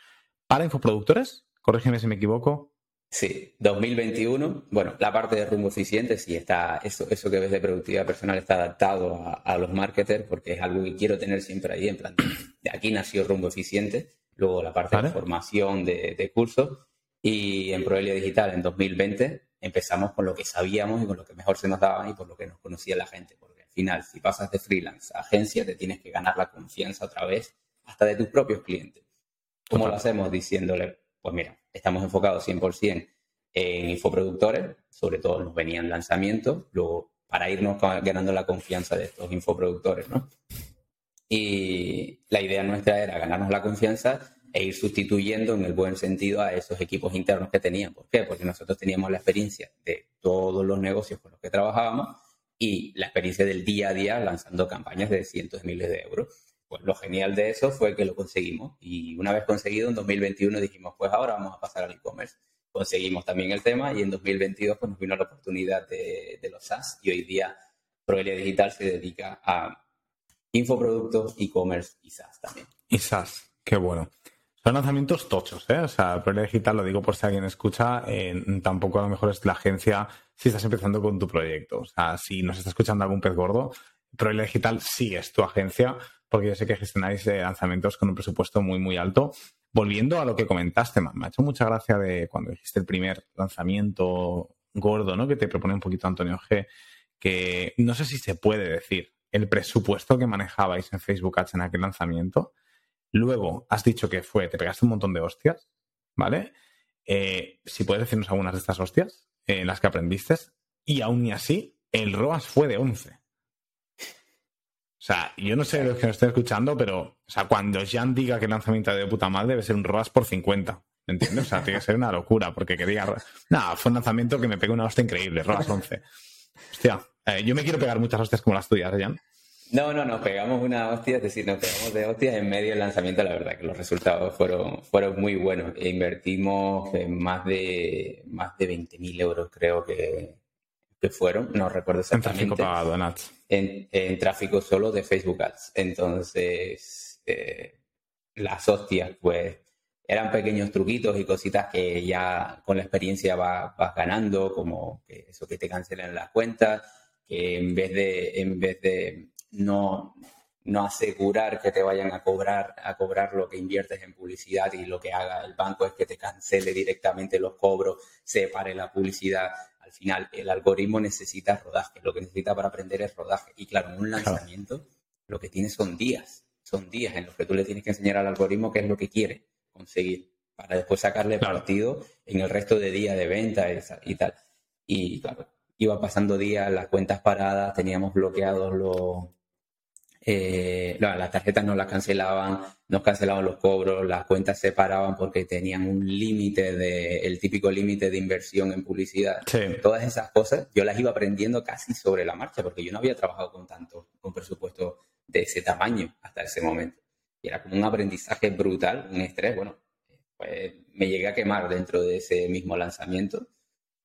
para infoproductores. Corrígeme si me equivoco. Sí, 2021. Bueno, la parte de rumbo eficiente, sí, está, eso, eso que ves de productividad personal está adaptado a, los marketers porque es algo que quiero tener siempre ahí. En plan, de aquí nació rumbo eficiente. Luego la parte de formación de, de cursos. Y en Proelia Digital en 2020 empezamos con lo que sabíamos y con lo que mejor se nos daba y por lo que nos conocía la gente. Porque al final, si pasas de freelance a agencia, te tienes que ganar la confianza otra vez, hasta de tus propios clientes. ¿Cómo lo hacemos? Diciéndole, pues mira, estamos enfocados 100% en infoproductores, sobre todo nos venían lanzamientos, luego para irnos ganando la confianza de estos infoproductores, ¿no? Y la idea nuestra era ganarnos la confianza e ir sustituyendo en el buen sentido a esos equipos internos que tenían. ¿Por qué? Porque nosotros teníamos la experiencia de todos los negocios con los que trabajábamos y la experiencia del día a día lanzando campañas de cientos de miles de euros. Pues lo genial de eso fue que lo conseguimos y una vez conseguido en 2021 dijimos pues ahora vamos a pasar al e-commerce. Conseguimos también el tema y en 2022 pues nos vino la oportunidad de, los SaaS y hoy día Proelia Digital se dedica a infoproductos, e-commerce y SaaS también. Y SaaS, qué bueno. Son lanzamientos tochos, ¿eh? O sea, el Proyecto Digital, lo digo por si alguien escucha, eh, tampoco a lo mejor es la agencia si estás empezando con tu proyecto. O sea, si nos está escuchando algún pez gordo, Proyecto Digital sí es tu agencia, porque yo sé que gestionáis eh, lanzamientos con un presupuesto muy, muy alto. Volviendo a lo que comentaste, me ha hecho mucha gracia de cuando dijiste el primer lanzamiento gordo, ¿no? Que te propone un poquito Antonio G, que no sé si se puede decir el presupuesto que manejabais en Facebook Ads en aquel lanzamiento Luego has dicho que fue, te pegaste un montón de hostias, ¿vale? Eh, si puedes decirnos algunas de estas hostias en las que aprendiste, y aún y así, el ROAS fue de 11. O sea, yo no sé de los que nos estén escuchando, pero, o sea, cuando Jan diga que el lanzamiento de puta madre debe ser un ROAS por 50. ¿Me entiendes? O sea, tiene que ser una locura, porque que diga. Nada, fue un lanzamiento que me pegó una hostia increíble, ROAS 11. Hostia, eh, yo me quiero pegar muchas hostias como las tuyas, Jan. No, no, nos pegamos una hostia, es decir, nos pegamos de hostias en medio del lanzamiento, la verdad que los resultados fueron, fueron muy buenos. E invertimos en más de, más de 20.000 euros, creo que, que fueron, no recuerdo exactamente. En tráfico pagado, en tráfico solo de Facebook Ads. Entonces, eh, las hostias, pues, eran pequeños truquitos y cositas que ya con la experiencia vas, ganando, como eso que te cancelen las cuentas, que en vez de, en vez de no, no asegurar que te vayan a cobrar, a cobrar lo que inviertes en publicidad y lo que haga el banco es que te cancele directamente los cobros, separe la publicidad. Al final, el algoritmo necesita rodaje. Lo que necesita para aprender es rodaje. Y claro, en un lanzamiento, lo que tiene son días. Son días en los que tú le tienes que enseñar al algoritmo qué es lo que quiere conseguir para después sacarle partido en el resto de días de venta y tal. Y claro, iba pasando días, las cuentas paradas, teníamos bloqueados los, eh, las tarjetas no las cancelaban, nos cancelaban los cobros, las cuentas se paraban porque tenían un límite de, el típico límite de inversión en publicidad. Todas esas cosas yo las iba aprendiendo casi sobre la marcha porque yo no había trabajado con tanto, con presupuesto de ese tamaño hasta ese momento. Y era como un aprendizaje brutal, un estrés. Bueno, pues me llegué a quemar dentro de ese mismo lanzamiento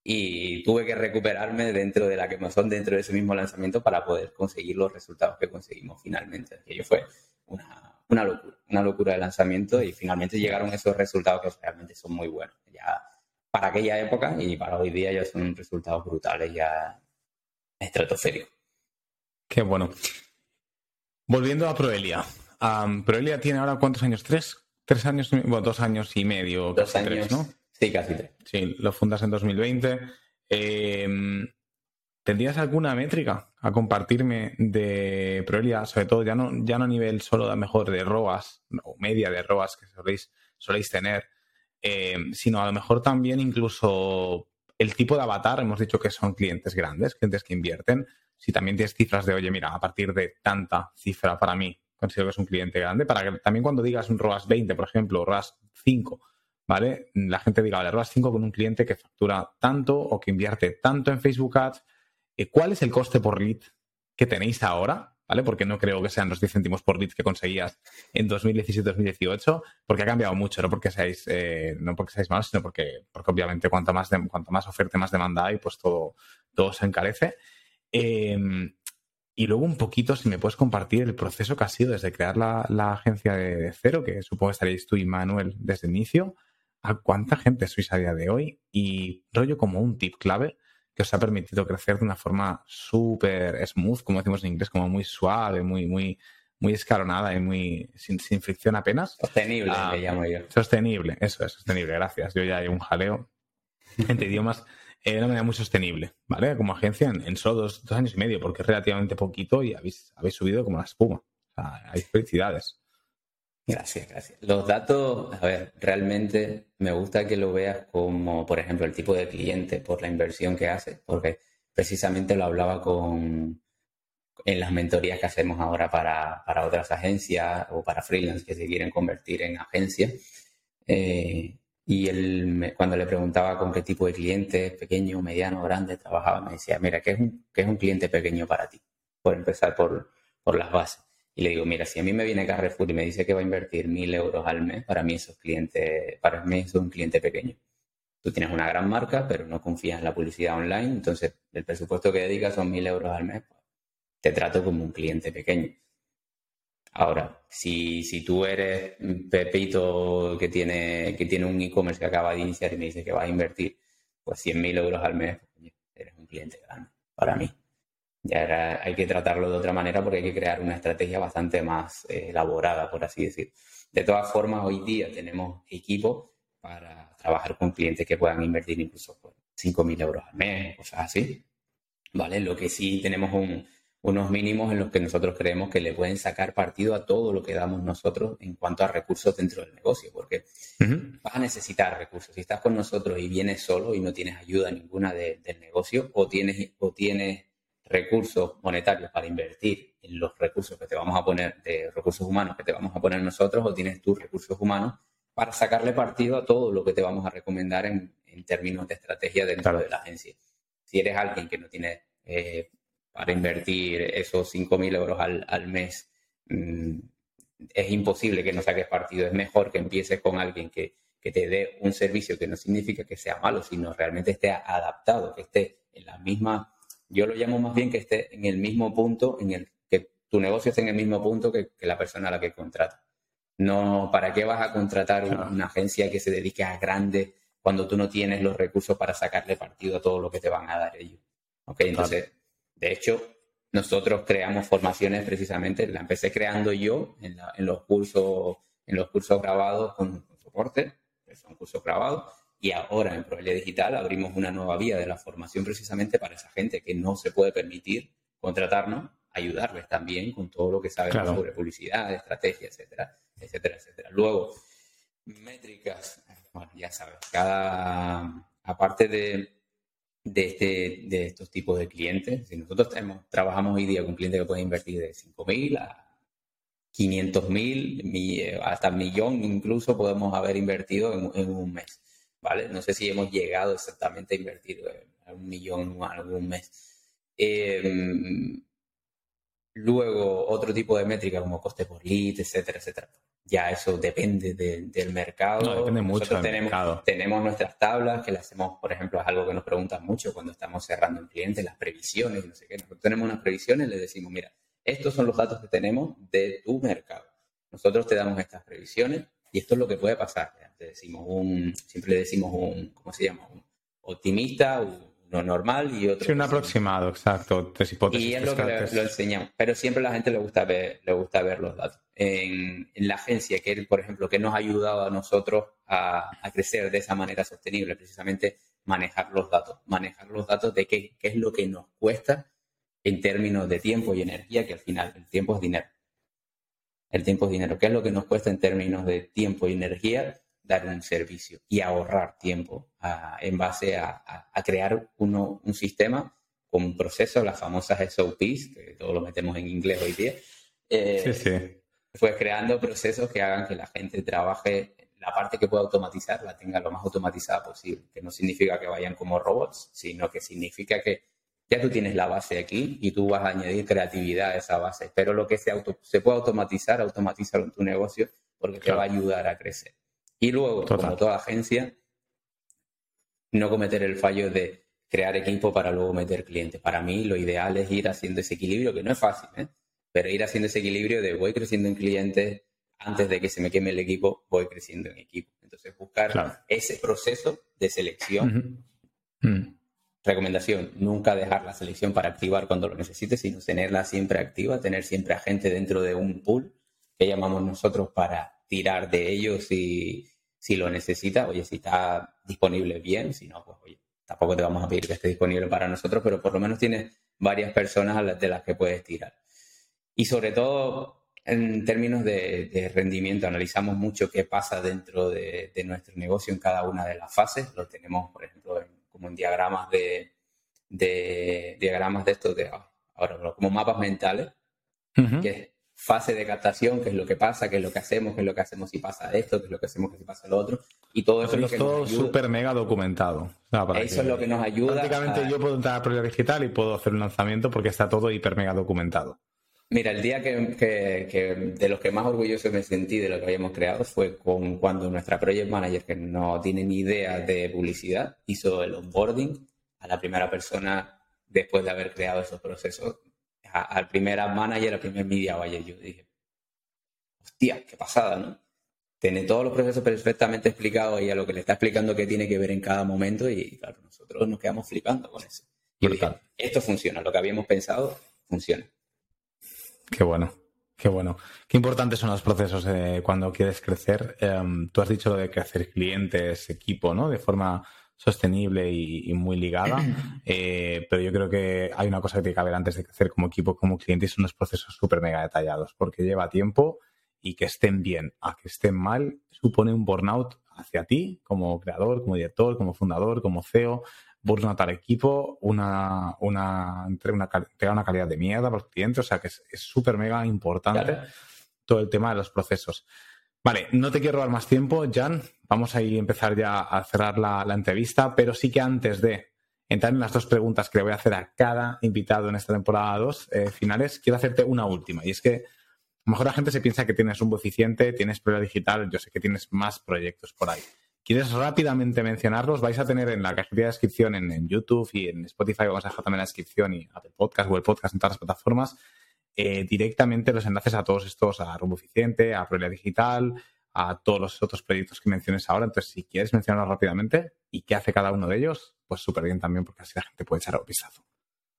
y tuve que recuperarme dentro de la quemazón, dentro de ese mismo lanzamiento para poder conseguir los resultados que conseguimos finalmente. Aquello fue una, una locura, una locura de lanzamiento y finalmente llegaron esos resultados que realmente son muy buenos. Ya para aquella época y para hoy día ya son resultados brutales, ya estratosféricos. Qué bueno. Volviendo a Proelia. Proelia tiene ahora cuántos años? ¿Tres? ¿Tres años? Bueno, dos años y medio. Dos años. ¿no? Sí, casi tres. Sí, lo fundas en 2020. Eh, ¿Tendrías alguna métrica a compartirme de Proelia, sobre todo ya no, ya no a nivel solo a mejor de ROAS o media de ROAS que soléis, soléis tener, eh, sino a lo mejor también incluso el tipo de avatar, hemos dicho que son clientes grandes, clientes que invierten. Si también tienes cifras de, oye, mira, a partir de tanta cifra para mí, considero que es un cliente grande, para que también cuando digas un ROAS 20, por ejemplo, ROAS 5, ¿vale? La gente diga, vale, ROAS 5 con un cliente que factura tanto o que invierte tanto en Facebook Ads. Eh, ¿Cuál es el coste por lead que tenéis ahora? ¿Vale? Porque no creo que sean los 10 céntimos por lead que conseguías en 2017-2018, porque ha cambiado mucho, no porque seáis, eh, no porque seáis malos, sino porque, porque obviamente cuanto más, de, cuanto más oferta, más demanda hay, pues todo, todo se encarece. Eh, y luego un poquito, si me puedes compartir el proceso que ha sido desde crear la, la agencia de, de, cero, que supongo que estaréis tú y Manuel desde el inicio, a cuánta gente sois a día de hoy y rollo como un tip clave que os ha permitido crecer de una forma súper smooth, como decimos en inglés, como muy suave, muy, muy, muy escalonada y muy sin, sin fricción apenas. Sostenible, ah, le llamo yo. Sostenible, eso es, sostenible, gracias. Yo ya hay un jaleo entre *laughs* idiomas eh, de una manera muy sostenible, ¿vale? Como agencia en, en solo dos, dos, años y medio, porque es relativamente poquito y habéis, habéis subido como la espuma. O sea, hay felicidades. Gracias, gracias. Los datos, a ver, realmente me gusta que lo veas como, por ejemplo, el tipo de cliente por la inversión que hace, porque precisamente lo hablaba con en las mentorías que hacemos ahora para, para otras agencias o para freelance que se quieren convertir en agencia. Eh, y él, cuando le preguntaba con qué tipo de cliente, pequeño, mediano, grande, trabajaba, me decía, mira, ¿qué es un, es un cliente pequeño para ti? Por empezar por, por las bases. Y le digo, mira, si a mí me viene Carrefour y me dice que va a invertir mil euros al mes, para mí eso es cliente, para mí eso es un cliente pequeño. Tú tienes una gran marca, pero no confías en la publicidad online, entonces el presupuesto que dedicas son mil euros al mes, pues, te trato como un cliente pequeño. Ahora, si, si tú eres Pepito que tiene, que tiene un e-commerce que acaba de iniciar y me dice que va a invertir pues mil euros al mes, pues, eres un cliente grande para mí. Ya hay que tratarlo de otra manera porque hay que crear una estrategia bastante más eh, elaborada, por así decir. De todas formas, hoy día tenemos equipos para trabajar con clientes que puedan invertir incluso por 5.000 euros al mes, cosas así. ¿Vale? Lo que sí tenemos un, unos mínimos en los que nosotros creemos que le pueden sacar partido a todo lo que damos nosotros en cuanto a recursos dentro del negocio, porque uh -huh. vas a necesitar recursos. Si estás con nosotros y vienes solo y no tienes ayuda ninguna de, del negocio, o tienes, o tienes recursos monetarios para invertir en los recursos que te vamos a poner, de recursos humanos que te vamos a poner nosotros, o tienes tus recursos humanos para sacarle partido a todo lo que te vamos a recomendar en, en términos de estrategia dentro claro. de la agencia. Si eres alguien que no tiene eh, para invertir esos 5.000 euros al, al mes, mmm, es imposible que no saques partido. Es mejor que empieces con alguien que, que te dé un servicio que no significa que sea malo, sino realmente esté adaptado, que esté en la misma yo lo llamo más bien que esté en el mismo punto, en el que tu negocio esté en el mismo punto que, que la persona a la que contrata. No, ¿para qué vas a contratar una, una agencia que se dedique a grande cuando tú no tienes los recursos para sacarle partido a todo lo que te van a dar ellos? Ok, entonces, de hecho, nosotros creamos formaciones precisamente, la empecé creando yo en, la, en los cursos, en los cursos grabados con, con soporte, que son cursos grabados, y ahora en Proelia Digital abrimos una nueva vía de la formación precisamente para esa gente que no se puede permitir contratarnos, ayudarles también con todo lo que saben claro. sobre publicidad, estrategia, etcétera, etcétera, etcétera. Luego, métricas, bueno, ya sabes, cada, aparte de, de, este, de estos tipos de clientes, si nosotros tenemos, trabajamos hoy día con clientes que pueden invertir de 5.000 a 500.000, hasta un millón incluso podemos haber invertido en, en un mes. ¿Vale? No sé si hemos llegado exactamente a invertir a un millón algún mes. Eh, luego, otro tipo de métrica como coste por lead, etcétera, etcétera. Ya eso depende de, del mercado. No, depende mucho Nosotros del tenemos, mercado. tenemos nuestras tablas que las hacemos, por ejemplo, es algo que nos preguntan mucho cuando estamos cerrando un cliente, las previsiones, no sé qué. Nosotros tenemos unas previsiones, le decimos, mira, estos son los datos que tenemos de tu mercado. Nosotros te damos estas previsiones y esto es lo que puede pasar. Decimos un, siempre le decimos un, ¿cómo se llama? Un optimista, uno normal y otro. Sí, un aproximado, exacto. Tres hipótesis. Y es lo que le, lo enseñamos. Pero siempre a la gente le gusta ver, le gusta ver los datos. en, la agencia, que por ejemplo, que nos ha ayudado a nosotros a, crecer de esa manera sostenible, precisamente manejar los datos, manejar los datos de qué, qué es lo que nos cuesta en términos de tiempo y energía, que al final el tiempo es dinero. El tiempo es dinero. ¿Qué es lo que nos cuesta en términos de tiempo y energía? Dar un servicio y ahorrar tiempo en base a, crear uno, un sistema con un proceso, las famosas SOPs, que todos lo metemos en inglés hoy día. Eh, sí, sí. Pues creando procesos que hagan que la gente trabaje la parte que pueda automatizar la tenga lo más automatizada posible, que no significa que vayan como robots, sino que significa que ya tú tienes la base aquí y tú vas a añadir creatividad a esa base. Pero lo que se, auto, se puede automatizar, automatizar en tu negocio porque te va a ayudar a crecer. Y luego, como toda agencia, no cometer el fallo de crear equipo para luego meter clientes. Para mí lo ideal es ir haciendo ese equilibrio, que no es fácil, ¿eh? pero ir haciendo ese equilibrio de voy creciendo en clientes, antes de que se me queme el equipo, voy creciendo en equipo. Entonces, buscar ese proceso de selección. Recomendación, nunca dejar la selección para activar cuando lo necesites, sino tenerla siempre activa, tener siempre a gente dentro de un pool que llamamos nosotros para tirar de ellos si, si lo necesita. Oye, si está disponible bien, si no, pues oye, tampoco te vamos a pedir que esté disponible para nosotros, pero por lo menos tienes varias personas de las que puedes tirar. Y sobre todo, en términos de, rendimiento, analizamos mucho qué pasa dentro de, de, nuestro negocio en cada una de las fases. Lo tenemos, por ejemplo, en como en diagramas de, diagramas de estos, de, ahora como mapas mentales, que es fase de captación, qué es lo que pasa, qué es lo que hacemos, qué es lo que hacemos si pasa esto, qué es lo que hacemos si pasa lo otro. Y todo eso, es todo súper mega documentado. eso es lo que nos ayuda. Prácticamente yo puedo entrar a Proyecto Digital y puedo hacer un lanzamiento porque está todo hiper mega documentado. Mira, el día que, de los que más orgulloso me sentí de lo que habíamos creado fue con cuando nuestra project manager, que no tiene ni idea de publicidad, hizo el onboarding a la primera persona después de haber creado esos procesos, al primer manager, al primer media buyer. Yo dije, hostia, qué pasada, ¿no? Tiene todos los procesos perfectamente explicados y a lo que le está explicando qué tiene que ver en cada momento y claro, nosotros nos quedamos flipando con eso. Y dije, esto funciona, lo que habíamos pensado funciona. Qué bueno, qué bueno. Qué importantes son los procesos cuando quieres crecer. Em, tú has dicho lo de crecer clientes, equipo, ¿no? De forma sostenible y, muy ligada. *clears throat* Eh, pero yo creo que hay una cosa que tiene que haber antes de crecer como equipo, como cliente, y son unos procesos súper mega detallados, porque lleva tiempo y que estén bien a que estén mal supone un burnout hacia ti como creador, como director, como fundador, como CEO, burnout al equipo, una, una, una, una calidad de mierda para los clientes, o sea que es súper mega importante todo el tema de los procesos. Vale, no te quiero dar más tiempo, Jan. Vamos a empezar ya a cerrar la, entrevista, pero sí que antes de entrar en las dos preguntas que le voy a hacer a cada invitado en esta temporada 2 eh, finales, quiero hacerte una última. Y es que a lo mejor la gente se piensa que tienes un eficiente, tienes prueba digital, yo sé que tienes más proyectos por ahí. ¿Quieres rápidamente mencionarlos? Vais a tener en la cajita de descripción en, YouTube y en Spotify, vamos a dejar también la descripción y Apple Podcast, Google Podcast, en todas las plataformas, eh, directamente los enlaces a todos estos, a Rumbo Eficiente, a Prolia Digital, a todos los otros proyectos que menciones ahora. Entonces, si quieres mencionarlos rápidamente y qué hace cada uno de ellos, pues súper bien también, porque así la gente puede echar un vistazo.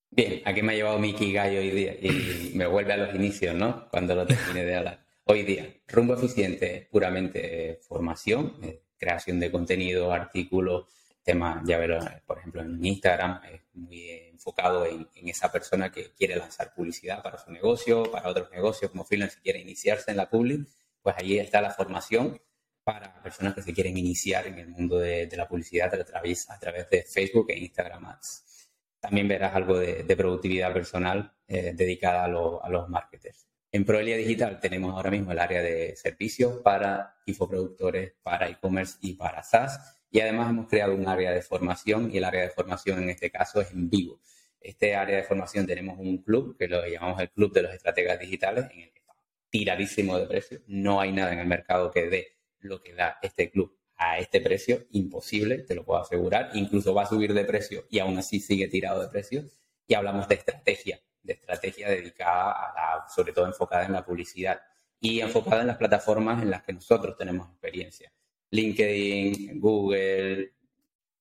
Bien, aquí me ha llevado Miki Gallo hoy día y me vuelve a los inicios, ¿no? Cuando lo termine de hablar. Hoy día, rumbo eficiente, puramente formación, eh, creación de contenido, artículos, temas, ya verás, por ejemplo, en Instagram es muy enfocado en, esa persona que quiere lanzar publicidad para su negocio, para otros negocios como freelance, quiere iniciarse en la public, pues allí está la formación para personas que se quieren iniciar en el mundo de, la publicidad a través, a través de Facebook e Instagram Ads. También verás algo de, productividad personal eh, dedicada a, a los marketers. En Proelia Digital tenemos ahora mismo el área de servicios para infoproductores, para e-commerce y para SaaS. Y además hemos creado un área de formación y el área de formación en este caso es en vivo. Este área de formación tenemos un club que lo llamamos el Club de los Estrategas Digitales en el que está tiradísimo de precio. No hay nada en el mercado que dé lo que da este club a este precio. Imposible, te lo puedo asegurar. Incluso va a subir de precio y aún así sigue tirado de precio. Y hablamos de estrategia de estrategia dedicada sobre todo enfocada en la publicidad y enfocada en las plataformas en las que nosotros tenemos experiencia. LinkedIn, Google,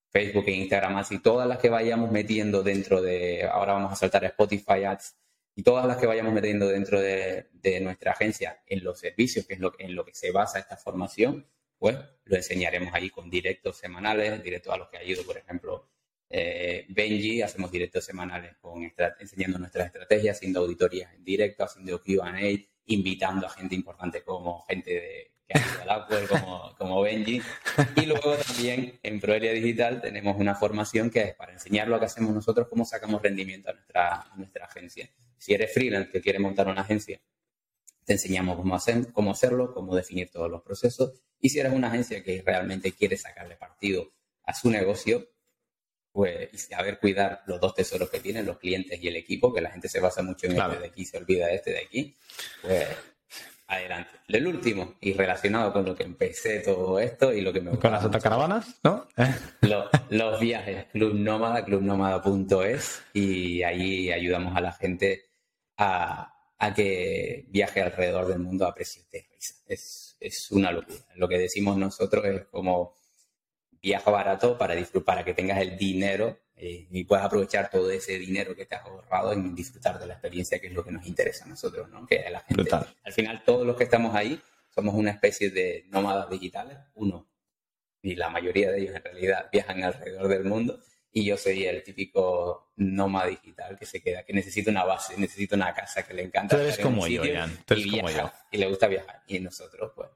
Facebook e Instagram, así todas las que vayamos metiendo dentro de, ahora vamos a saltar a Spotify Ads, y todas las que vayamos metiendo dentro de, nuestra agencia en los servicios, que es lo, en lo que se basa esta formación, pues lo enseñaremos ahí con directos semanales, directos a los que ido, por ejemplo, eh, Benji, hacemos directos semanales con enseñando nuestras estrategias, haciendo auditorías en directo, haciendo Q&A, invitando a gente importante como gente de, que ha ido al Apple, como, como Benji. Y luego también en Proelia Digital tenemos una formación que es para enseñar lo que hacemos nosotros, cómo sacamos rendimiento a nuestra, a nuestra agencia. Si eres freelance que quiere montar una agencia, te enseñamos cómo, hacer, cómo hacerlo, cómo definir todos los procesos. Y si eres una agencia que realmente quiere sacarle partido a su negocio, pues y saber cuidar los dos tesoros que tienen, los clientes y el equipo, que la gente se basa mucho en este de aquí, se olvida de este de aquí, pues adelante. El último, y relacionado con lo que empecé todo esto y lo que me Con las caravanas, ¿no? *laughs* los, viajes, Club Nómada, clubnómada.es, y ahí ayudamos a la gente a, que viaje alrededor del mundo a precios de risa. Es, es una locura. Lo que decimos nosotros es como viaja barato para disfrutar, para que tengas el dinero eh, y puedas aprovechar todo ese dinero que te has ahorrado en disfrutar de la experiencia, que es lo que nos interesa a nosotros, ¿no? Que la gente, al final todos los que estamos ahí somos una especie de nómadas digitales, uno, y la mayoría de ellos en realidad viajan alrededor del mundo, y yo sería el típico nómada digital que se queda, que necesita una base, necesita una casa, que le encanta. Tú eres como yo, Ian. Tú eres como yo. Y le gusta viajar. Y nosotros, pues.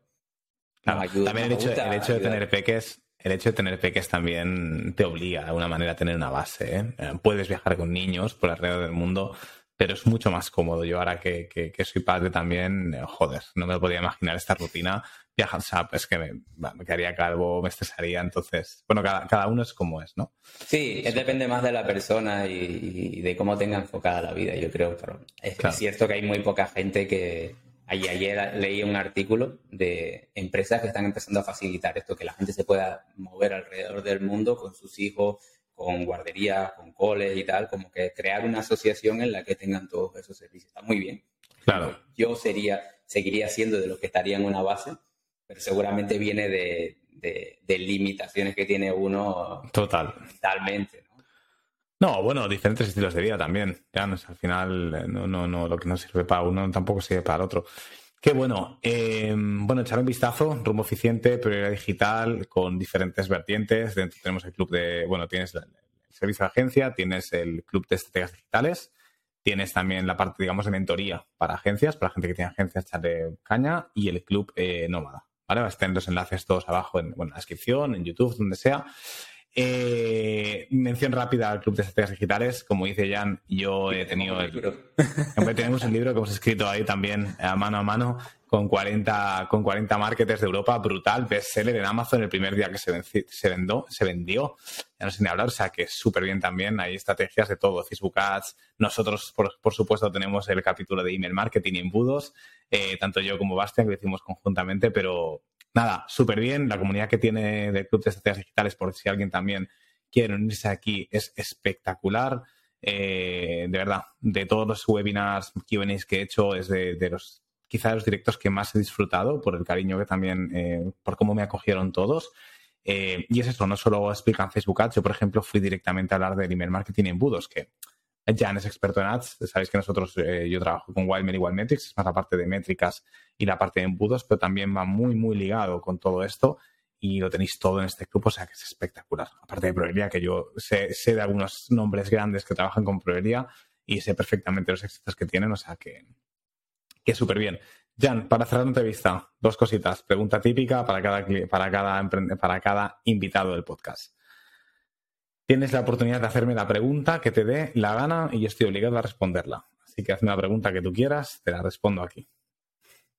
también el hecho, el hecho de tener peques el hecho de tener peques también te obliga de alguna manera a tener una base. ¿eh? Eh, puedes viajar con niños por alrededor del mundo, pero es mucho más cómodo. Yo ahora que, soy padre también, eh, joder, no me podía imaginar esta rutina. Viajar, es que me, me, quedaría calvo, me estresaría. Entonces, bueno, cada, uno es como es, ¿no? Sí, depende más de la persona y, de cómo tenga enfocada la vida, yo creo. Pero es cierto que hay muy poca gente que, Ayer leí un artículo de empresas que están empezando a facilitar esto, que la gente se pueda mover alrededor del mundo con sus hijos, con guarderías, con coles y tal, como que crear una asociación en la que tengan todos esos servicios. Está muy bien. Claro. Yo sería, seguiría siendo de los que estaría en una base, pero seguramente viene de, limitaciones que tiene uno Total. mentalmente. No, bueno, diferentes estilos de vida también. Ya no es al final, eh, no, no, no, lo que no sirve para uno tampoco sirve para el otro. Qué bueno. Eh, bueno, echar un vistazo, rumbo eficiente, prioridad digital, con diferentes vertientes. Dentro tenemos el club de, bueno, tienes el servicio de agencia, tienes el club de estrategias digitales, tienes también la parte, digamos, de mentoría para agencias, para gente que tiene agencias, echarle caña, y el club eh, nómada. ¿Vale? Están los enlaces todos abajo en, bueno, en la descripción, en YouTube, donde sea. Eh, mención rápida al Club de Estrategias Digitales. Como dice Jan, yo he tenido el. tenemos el libro que hemos escrito ahí también, a mano a mano, con 40, con 40 marketers de Europa, brutal, bestseller en Amazon el primer día que se, se, vendó, se vendió. Ya no sé ni hablar, o sea que súper bien también. Hay estrategias de todo, Facebook Ads. Nosotros, por, supuesto, tenemos el capítulo de email marketing y embudos, eh, tanto yo como Bastian, que lo hicimos conjuntamente, pero nada, súper bien. La comunidad que tiene del Club de Estrategias Digitales, por si alguien también quiere unirse aquí, es espectacular. Eh, de verdad, de todos los webinars, QAs que he hecho, es de, los quizás los directos que más he disfrutado por el cariño que también, eh, por cómo me acogieron todos. Eh, y es eso, no solo explican Facebook Ads, yo por ejemplo fui directamente a hablar del email marketing en Budos, que Jan es experto en ads. Sabéis que nosotros, yo trabajo con Wildmail y Wildmetrics, es más la parte de métricas y la parte de embudos, pero también va muy, muy ligado con todo esto y lo tenéis todo en este grupo, o sea que es espectacular. Aparte de Proelia, que yo sé, de algunos nombres grandes que trabajan con Proelia y sé perfectamente los éxitos que tienen, o sea que, que súper bien. Jan, para cerrar la entrevista, dos cositas. Pregunta típica para cada, para cada, para cada invitado del podcast. Tienes la oportunidad de hacerme la pregunta que te dé la gana y yo estoy obligado a responderla. Así que hazme la pregunta que tú quieras, te la respondo aquí.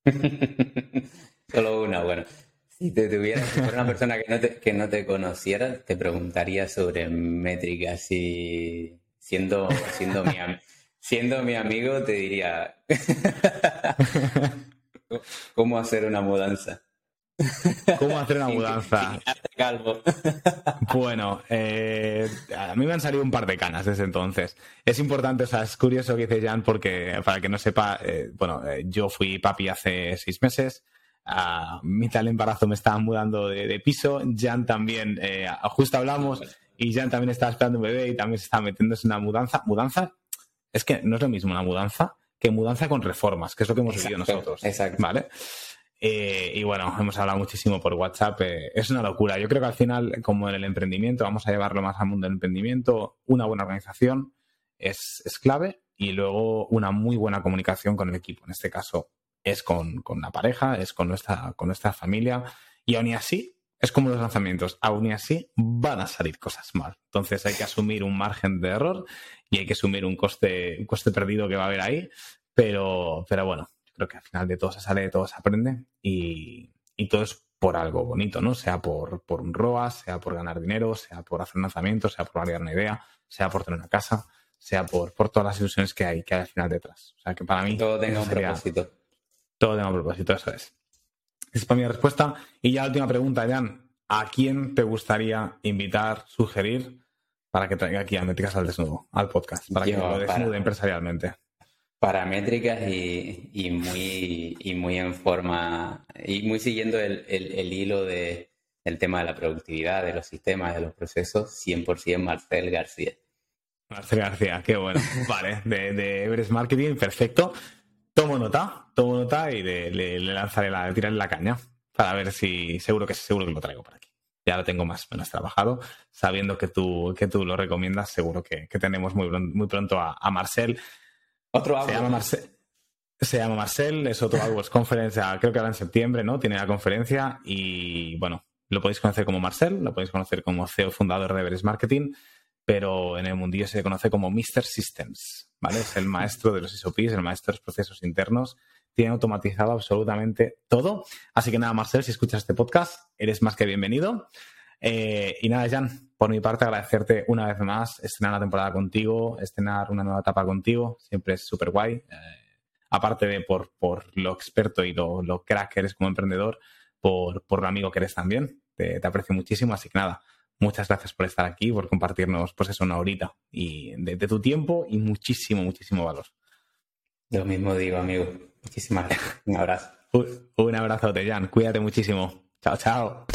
*laughs* Solo una, bueno. Si te tuvieras, si una persona que no te, que no te conociera, te preguntaría sobre métricas y siendo, siendo mi amigo te diría *laughs* cómo hacer una mudanza. ¿Cómo hacer una *laughs* mudanza? *laughs* bueno, eh, a mí me han salido un par de canas desde entonces. Es importante, o sea, es curioso que dice Jan porque, para que no sepa, eh, bueno, eh, yo fui papi hace seis meses. A mitad del embarazo me estaba mudando de, piso. Jan también, justo hablamos, y Jan también estaba esperando un bebé y también se estaba metiéndose en una mudanza. Mudanza Es que no es lo mismo una mudanza que mudanza con reformas, que es lo que hemos vivido nosotros. Exacto. ¿Vale? Eh, y bueno, hemos hablado muchísimo por WhatsApp. Eh, es una locura. Yo creo que al final, como en el emprendimiento, vamos a llevarlo más al mundo del emprendimiento, una buena organización es, es clave y luego una muy buena comunicación con el equipo. En este caso es con, con la pareja, es con nuestra, con nuestra familia. Y aún así, es como los lanzamientos, aún así van a salir cosas mal. Entonces hay que asumir un margen de error y hay que asumir un coste, un coste perdido que va a haber ahí. Pero, pero bueno, creo que al final de todo se sale, de todo se aprende y, todo es por algo bonito, ¿no? Sea por, por un ROAS, sea por ganar dinero, sea por hacer un lanzamiento, sea por validar una idea, sea por tener una casa, sea por, por todas las ilusiones que hay, que hay al final detrás. O sea que para mí. Todo tenga un propósito. Todo tenga un propósito, eso es. Esa mi respuesta. Y ya la última pregunta, Jan. ¿A quién te gustaría invitar, sugerir para que traiga aquí a Métricas al Desnudo, al podcast, para que lo desnude empresarialmente? Paramétricas y, y, muy, y muy en forma, y muy siguiendo el, el, hilo de, del tema de la productividad, de los sistemas, de los procesos, 100% Marcel García. Marcel García, qué bueno. *laughs* vale, de, de Everest Marketing, perfecto. Tomo nota, tomo nota y le, lanzaré la, tiraré la caña para ver si seguro que seguro que lo traigo por aquí. Ya lo tengo más o menos trabajado, sabiendo que tú, que tú lo recomiendas, seguro que, que tenemos muy, muy pronto a, a Marcel otro Se llama Marcel. Se llama Marcel, es otro AdWords *laughs* Conference, creo que ahora en septiembre, ¿no? Tiene la conferencia y, bueno, lo podéis conocer como Marcel, lo podéis conocer como CEO fundador de Everest Marketing, pero en el mundillo se conoce como Mr. Systems, ¿vale? Es el maestro de los SOPs, el maestro de los procesos internos, tiene automatizado absolutamente todo. Así que nada, Marcel, si escuchas este podcast, eres más que bienvenido. Eh, y nada, Jan, por mi parte, agradecerte una vez más, estrenar la temporada contigo, estrenar una nueva etapa contigo, siempre es súper guay. Eh, aparte de por, por, lo experto y lo, lo, crack que eres como emprendedor, por, por lo amigo que eres también. Te, aprecio muchísimo, así que nada, muchas gracias por estar aquí, por compartirnos, pues eso, una horita y de, tu tiempo y muchísimo, muchísimo valor. Lo mismo digo, amigo. Muchísimas gracias. Un abrazo. Un, un abrazote, Jan. Cuídate muchísimo. Chao, chao.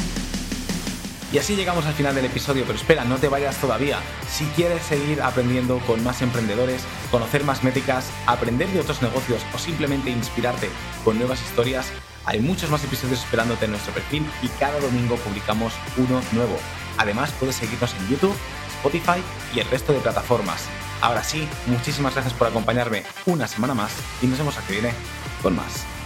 Y así llegamos al final del episodio, pero espera, no te vayas todavía. Si quieres seguir aprendiendo con más emprendedores, conocer más métricas, aprender de otros negocios o simplemente inspirarte con nuevas historias, hay muchos más episodios esperándote en nuestro perfil y cada domingo publicamos uno nuevo. Además, puedes seguirnos en YouTube, Spotify y el resto de plataformas. Ahora sí, muchísimas gracias por acompañarme una semana más y nos vemos aquí viene con más.